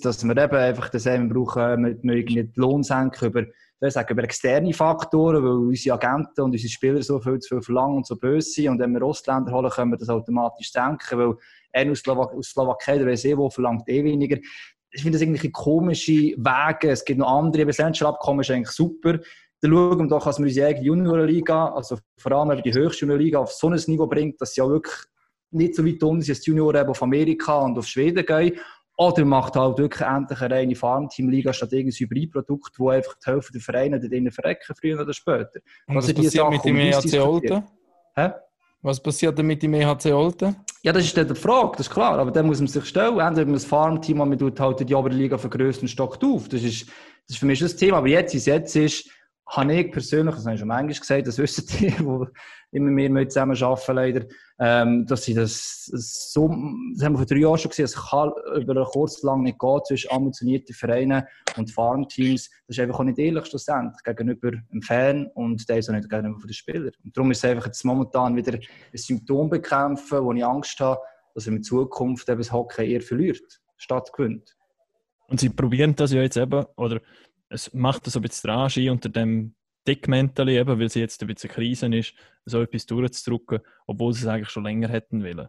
dass wir eben einfach das eben brauchen, mit wir irgendwie die Lohn senken über, über externe Faktoren, weil unsere Agenten und unsere Spieler so viel zu viel verlangen und so böse sind und wenn wir Ausländer holen, können wir das automatisch senken, weil einer aus, Slowak Slowakei, der weiss eh wo, verlangt eh weniger. Ich finde das irgendwie komische Wege. Es gibt noch andere, aber das Abkommen ist eigentlich super. Dann schauen wir doch, dass wir unsere eigene Juniorenliga, also vor allem eben die höchste Juniorenliga, auf so ein Niveau bringt, dass sie ja wirklich nicht so weit unten sind, als die Junioren auf Amerika und auf Schweden gehen. Oder macht halt wirklich endlich eine reine Farmteam-Liga statt irgendein Hybridprodukt, wo einfach die Hälfte der Vereine drinnen verrecken, früher oder später. Und Das was passiert Sachen, mit dem diskutieren. Olten? Hä? Was passiert denn mit dem EHC Olten? Ja, das ist dann die Frage, das ist klar. Aber dann muss man sich stellen. Entweder man das Farmteam, man tut halt die Oberliga vergrößert und stockt auf. Das ist, das ist für mich das Thema. Aber jetzt, es jetzt ist, habe ich persönlich, das habe ich schon manchmal gesagt, das wissen die, die immer mehr mit zusammen arbeiten, leider, ähm, dass sie das so, das haben wir vor drei Jahren schon gesehen, es kann über kurz lang nicht gehen zwischen ambitionierten Vereinen und Farmteams. Das ist einfach auch nicht ehrlich schlussendlich gegenüber dem Fan und der ist auch nicht gegenüber den Spielern. Und darum ist es einfach jetzt momentan wieder ein Symptom bekämpfen, wo ich Angst habe, dass er in Zukunft eben das Hockey eher verliert, statt gewinnt. Und sie probieren das ja jetzt eben, oder es macht so ein bisschen Rage unter dem Deckmäntel eben, weil sie jetzt ein bisschen Krise ist, so etwas durchzudrücken, obwohl sie es eigentlich schon länger hätten wollen.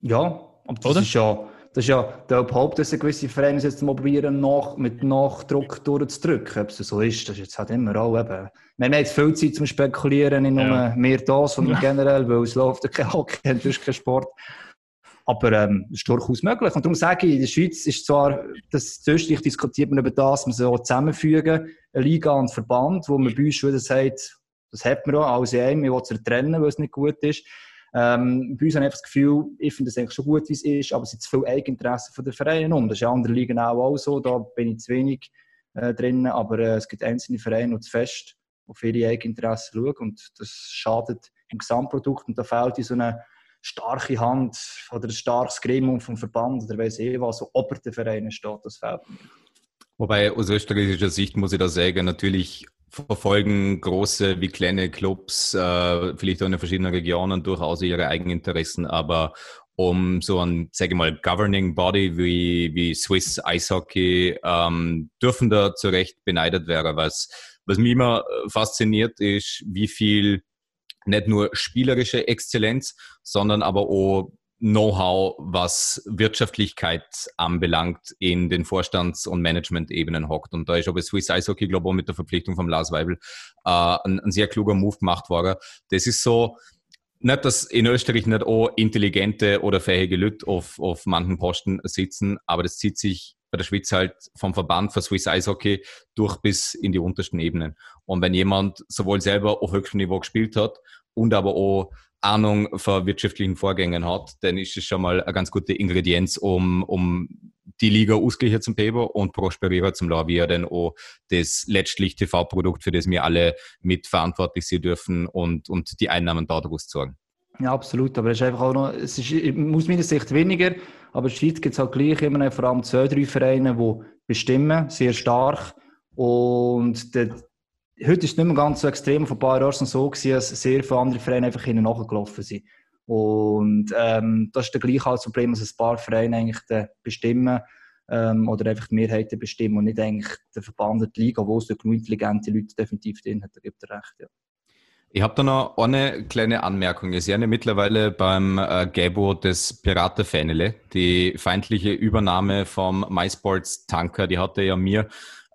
Ja, aber das Oder? ist ja, das ist ja der Haupt, dass gewisse Vereine jetzt mal probieren, nach, mit Nachdruck durchzudrücken. Ob es so ist, das ist jetzt halt immer auch eben. Wir haben jetzt viel Zeit zum Spekulieren, nicht nur Ja. mehr da, sondern Ja. generell, weil es läuft ja kein Hockey, das ist kein Sport. Aber ähm, ist durchaus möglich. Und darum sage ich, in der Schweiz ist zwar, das Österreich diskutiert man über das, man so zusammenfügen, eine Liga und Verband, wo man bei uns schon sagt, das hat man auch, alles in einem, wir wollen es trennen, weil es nicht gut ist. Ähm, bei uns habe ich das Gefühl, ich finde es eigentlich schon gut, wie es ist, aber es sind zu viele Eigeninteressen von den Vereinen um. Das ist in anderen Ligen auch, auch so, da bin ich zu wenig äh, drin, aber äh, es gibt einzelne Vereine, die zu fest auf ihre Eigeninteressen schauen und das schadet im Gesamtprodukt und da fehlt in so eine starke Hand oder ein starkes Gremium vom Verband oder weiss ich was, so ober den Vereinen steht, das fehlt mir. Wobei aus österreichischer Sicht muss ich da sagen, natürlich verfolgen große wie kleine Clubs, äh, vielleicht auch in verschiedenen Regionen durchaus ihre Eigeninteressen, aber um so ein, sage ich mal, Governing Body wie, wie Swiss Eishockey ähm, dürfen da zu Recht beneidet werden. Was, was mich immer äh, fasziniert ist, wie viel nicht nur spielerische Exzellenz, sondern aber auch Know-how, was Wirtschaftlichkeit anbelangt, in den Vorstands- und Management-Ebenen hockt. Und da ist aber Swiss Eishockey, glaube ich, mit der Verpflichtung von Lars Weibel äh, ein, ein sehr kluger Move gemacht worden. Das ist so, nicht, dass in Österreich nicht auch intelligente oder fähige Leute auf, auf manchen Posten sitzen, aber das zieht sich bei der Schweiz halt vom Verband für Swiss Eishockey durch bis in die untersten Ebenen. Und wenn jemand sowohl selber auf höchstem Niveau gespielt hat und aber auch Ahnung von wirtschaftlichen Vorgängen hat, dann ist es schon mal eine ganz gute Ingredienz, um, um die Liga ausgleichen zum Peber und prosperieren zum Law, wie er dann auch das letztlich TV-Produkt, für das wir alle mitverantwortlich sein dürfen und, und die Einnahmen daraus sorgen. Ja, absolut. Aber es ist einfach auch noch, es ist aus meiner Sicht weniger, aber in der Schweiz gibt es halt gleich immer vor allem zwei, drei Vereine, die bestimmen, sehr stark. Und der, heute ist es nicht mehr ganz so extrem, vor ein paar Jahren so gewesen, dass sehr viele andere Vereine einfach hinten nachgelaufen sind. Und ähm, das ist dann gleich auch das Problem, dass ein paar Vereine eigentlich bestimmen ähm, oder einfach die Mehrheiten bestimmen und nicht eigentlich der Verband der Liga, wo es genug intelligente Leute definitiv drin hat. Da gibt er recht, ja. Ich habe da noch eine kleine Anmerkung. Ich sehe ja mittlerweile beim äh, Gabo des Piratenfänele, die feindliche Übernahme vom MySports Tanker, die hatte ja mir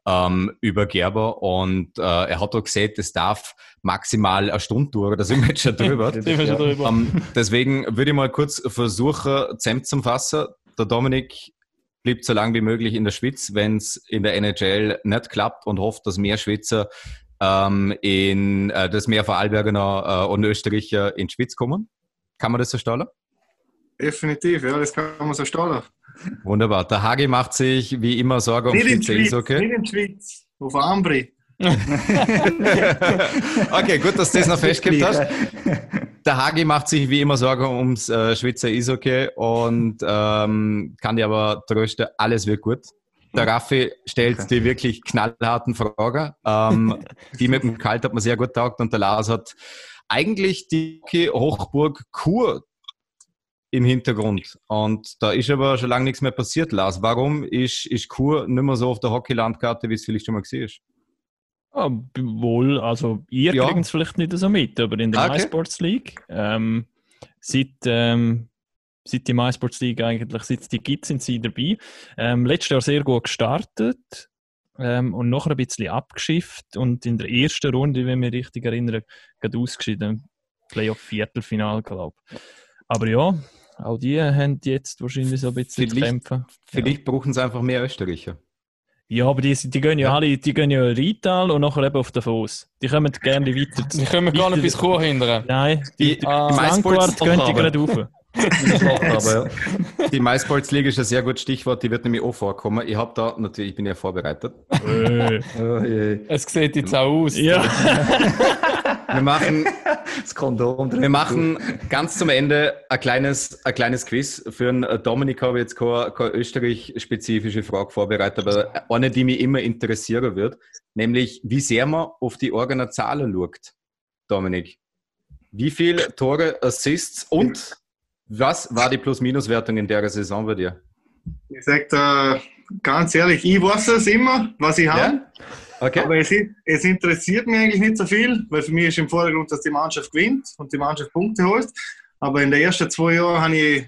ähm, über Gerber und äh, er hat auch gesagt, es darf maximal eine Stunde dauern, da sind wir jetzt schon drüber. Drüber. Ähm, deswegen würde ich mal kurz versuchen, zusammenzufassen. Der Dominik bleibt so lange wie möglich in der Schweiz, wenn es in der NHL nicht klappt und hofft, dass mehr Schweizer ähm, in, äh, dass mehr Vorarlberger äh, und Österreicher in die Schweiz kommen. Kann man das so stellen? Definitiv, ja, das kann man so stellen. Wunderbar. Der Hagi macht sich wie immer Sorge um Nicht Schweizer Schweiz, Eishockey. nicht in Schweiz, auf Ambri. Okay, gut, dass du das noch festgehalten hast. Der Hagi macht sich wie immer Sorgen ums äh, Schweizer Eishockey und ähm, kann dir aber trösten, alles wird gut. Der Raffi stellt die wirklich knallharten Fragen. Ähm, die mit dem Kalt hat man sehr gut taugt und der Lars hat eigentlich die Hochburg Kur im Hintergrund. Und da ist aber schon lange nichts mehr passiert, Lars. Warum ist, ist Kur nicht mehr so auf der Hockeylandkarte, wie es vielleicht schon mal gesehen ist? Ah, wohl, also ihr Ja. kriegt es vielleicht nicht so mit, aber in der Okay. MySports League, ähm, seit, ähm, seit die MySports League eigentlich, seit es die gibt, sind sie dabei. Ähm, letztes Jahr sehr gut gestartet ähm, und nachher ein bisschen abgeschifft und in der ersten Runde, wenn ich mich richtig erinnere, gerade ausgeschieden. Playoff-Viertelfinal, glaube ich. Aber ja, auch die haben jetzt wahrscheinlich so ein bisschen zu Vielleicht- kämpfen. Vielleicht brauchen sie einfach mehr Österreicher. Ja, aber die, die gehen ja, Ja. alle, die gehen ja Rital und nachher eben auf Davos. Die kommen gerne weiter. Die können gar nicht bis Chur hindern. Nein, Die, die, Ah, die MySports- Langquart gehen die gerade rauf. Aber ja. die League ist ein sehr gutes Stichwort, die wird nämlich auch vorkommen. Ich habe da natürlich, ich bin ja vorbereitet. Äh, Oh. Es sieht jetzt auch aus. ja. Wir machen, Das Kondom drin. wir machen ganz zum Ende ein kleines, ein kleines Quiz. Für einen Dominik habe ich jetzt keine, keine österreich-spezifische Frage vorbereitet, aber eine, die mich immer interessieren wird, nämlich wie sehr man auf die eigenen Zahlen schaut. Dominik, wie viele Tore, Assists und was war die Plus-Minus-Wertung in der Saison bei dir? Ich sag da ganz ehrlich, ich weiß es immer, was ich habe. Okay. Aber es, es interessiert mich eigentlich nicht so viel, weil für mich ist im Vordergrund, dass die Mannschaft gewinnt und die Mannschaft Punkte holt. Aber in den ersten zwei Jahren habe ich,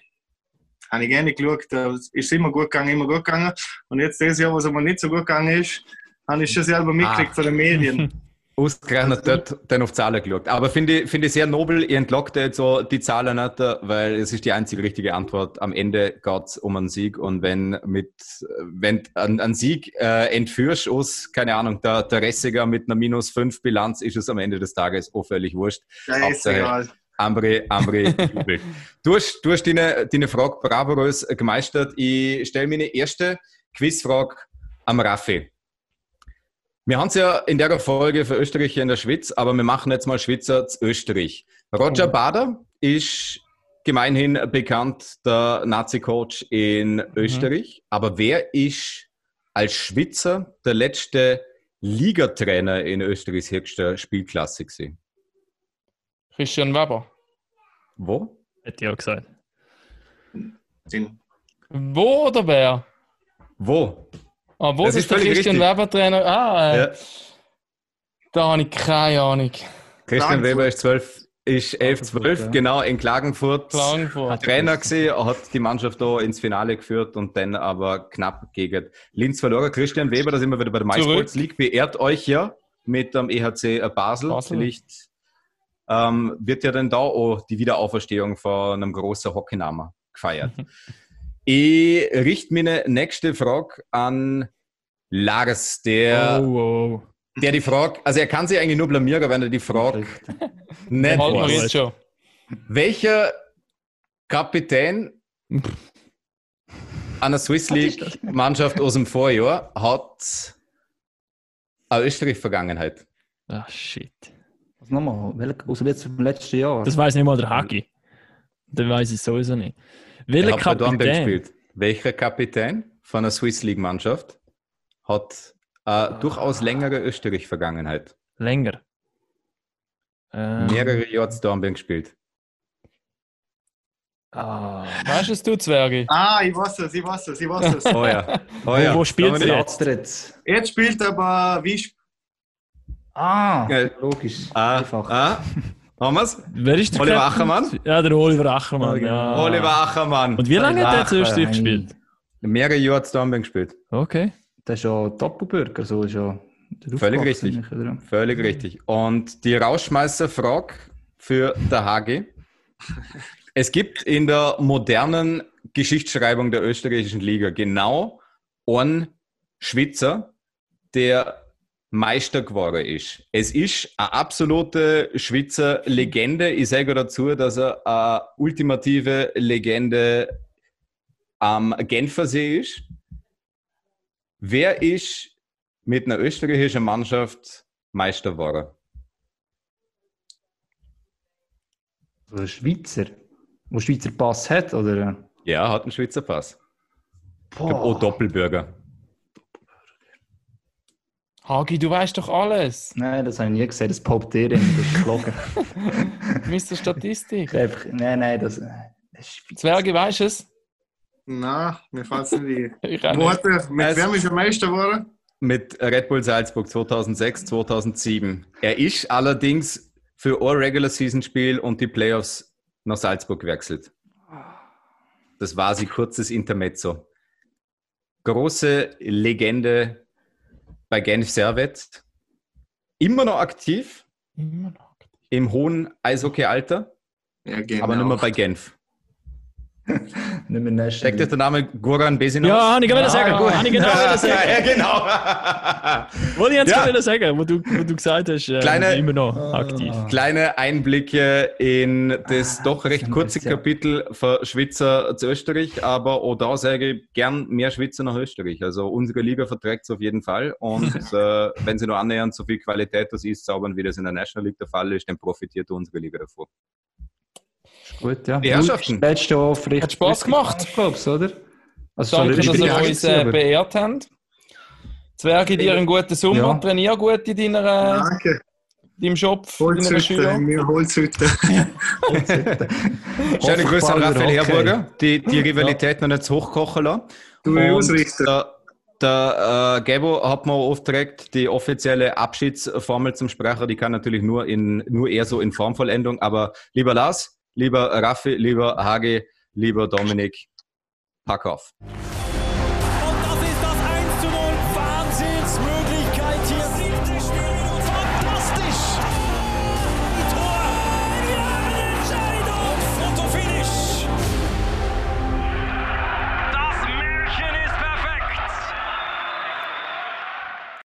habe ich gerne geschaut, da ist es immer gut gegangen, immer gut gegangen. Und jetzt dieses Jahr, wo es aber nicht so gut gegangen ist, habe ich schon selber mitgekriegt Ah. von den Medien. Ausgerechnet dort dann auf Zahlen geschaut. Aber finde ich, finde ich sehr nobel, ihr entlockt jetzt so die Zahlen nicht, weil es ist die einzige richtige Antwort. Am Ende geht es um einen Sieg und wenn mit, wenn ein, ein Sieg äh, entführst aus, keine Ahnung, der, der Ressiger mit einer minus 5 Bilanz, ist es am Ende des Tages auch völlig wurscht. Ja, ist egal. Ambri, jubelt. Du hast, du hast deine, deine Frage bravourös gemeistert. Ich stelle meine erste Quizfrage am Raffi. Wir haben es ja in der Folge für Österreicher in der Schweiz, aber wir machen jetzt mal Schweizer zu Österreich. Roger Bader ist gemeinhin bekannt, der Nazi-Coach in Österreich. Aber wer ist als Schweizer der letzte Ligatrainer in Österreichs höchster Spielklasse gewesen? Christian Weber. Wo? Hätte ich auch gesagt. Den- Wo oder wer? Wo? Ah, wo Das ist, ist der Christian richtig. Weber Trainer? Ah, äh, Ja. da habe ich keine Ahnung. Christian. Weber ist 12, ist 11, 12, ja. genau, in Klagenfurt. Klagenfurt. Trainer gesehen, hat die Mannschaft da ins Finale geführt und dann aber knapp gegen Linz verloren. Christian Weber, da sind wir wieder bei der. MySports League, beehrt euch ja mit dem EHC Basel. Basel. Vielleicht ähm, wird ja dann da auch die Wiederauferstehung von einem großen Hockeynamen gefeiert. ich richte meine nächste Frage an Lars, der, Oh, oh. der die Frage, also er kann sich eigentlich nur blamieren, wenn er die Frage nicht weiß. jetzt schon. Welcher Kapitän einer Swiss League Mannschaft aus dem Vorjahr hat eine Österreich-Vergangenheit? Ah, shit. Was nochmal? Welcher- Aus jetzt vom letzten Jahr? Das weiß nicht mal der Hagi. Den weiß ich sowieso nicht. Er Welcher Kapitän? gespielt. Welcher Kapitän von einer Swiss League Mannschaft hat eine durchaus längere Österreich-Vergangenheit? Länger. Ähm, Mehrere Jahre zu Dornbirn gespielt. ah, Weißt du es, du Zwerge? Ah, ich weiß es, ich weiß es, ich weiß es. Heuer. Heuer. wo spielt Dominik? sie Platz jetzt. Jetzt spielt aber wie sp- Ah, Ja. logisch. Ah, Einfach. ah. Haben wir's? Wer ist der Oliver Captain? Ackermann? Ja, der Oliver Ackermann. Oh, genau. Ja. Oliver Ackermann. Und wie lange hat er jetzt Österreich Ach, gespielt? Mehrere Jahre zu Dornbirn gespielt. Okay. Das ist ja Doppelbürger, so ist ja. der Völlig richtig. Völlig richtig. Und die Rausschmeißer-Frage für der Hagi. Es gibt in der modernen Geschichtsschreibung der österreichischen Liga genau ein Schwitzer, der Meister geworden ist. Es ist eine absolute Schweizer Legende. Ich sage dazu, dass er eine ultimative Legende am Genfersee ist. Wer ist mit einer österreichischen Mannschaft Meister geworden? Oder Schweizer. Wo Schweizer Pass hat, oder? Ja, hat einen Schweizer Pass. Ich glaube, Boah. auch Doppelbürger. Hagi, du weißt doch alles. Nein, das habe ich nie gesehen. Das poppt dir in, das ist gelogen. Mr. Statistik. Einfach, nein, nein, das, das ist. Zwerge, weißt du es? Nein, mir fällt es nicht ein. Er, mit Es- wem ist er Meister geworden? Mit Red Bull Salzburg 2006, 2007. Er ist allerdings für ein Regular Season Spiel und die Playoffs nach Salzburg gewechselt. Das war sie kurzes Intermezzo. Große Legende bei Genf Servet. Immer noch aktiv Immer noch. im hohen Eishockey-Alter, Ja, genau. aber nicht mehr bei Genf. Nicht mehr National Steckt euch der Name Goran Besinov? Ja, habe ich gerade sagen. gut. Habe ich genau ja, sagen. ja, genau. Wollte ich jetzt Ja. gerade sagen, wo du, wo du gesagt hast, äh, Kleine- immer noch aktiv. Kleine Einblicke in das doch recht kurze Kapitel von Schweizer zu Österreich, aber auch da sage ich gern mehr Schweizer nach Österreich. Also unsere Liga verträgt es auf jeden Fall und äh, wenn sie nur annähernd so viel Qualität das ist, zaubern, wie das in der National League der Fall ist, dann profitiert unsere Liga davon. Gut, ja. Die Herrschaften. Letztes Jahr. Hat Spaß gemacht. Glaubst oder? Also, Danke, dass ihr uns äh, aber- beehrt habt. Zwerge, dir einen guten Sommer. Ja. Trainier gut in deiner, äh, Danke. deinem Shop, deiner Holzhütte, Schüler. mir Holzhütte. Schöne Grüße an Raphael okay. Herburger, die, die Rivalität noch nicht zu hoch kochen lassen. Du ausrichten. Der, der äh, Gabo hat mir aufgeregt, die offizielle Abschiedsformel zum Sprecher, die kann natürlich nur, in, nur eher so in Formvollendung. Aber lieber Lars, lieber Raffi, lieber Hagi, lieber Dominik, pack auf.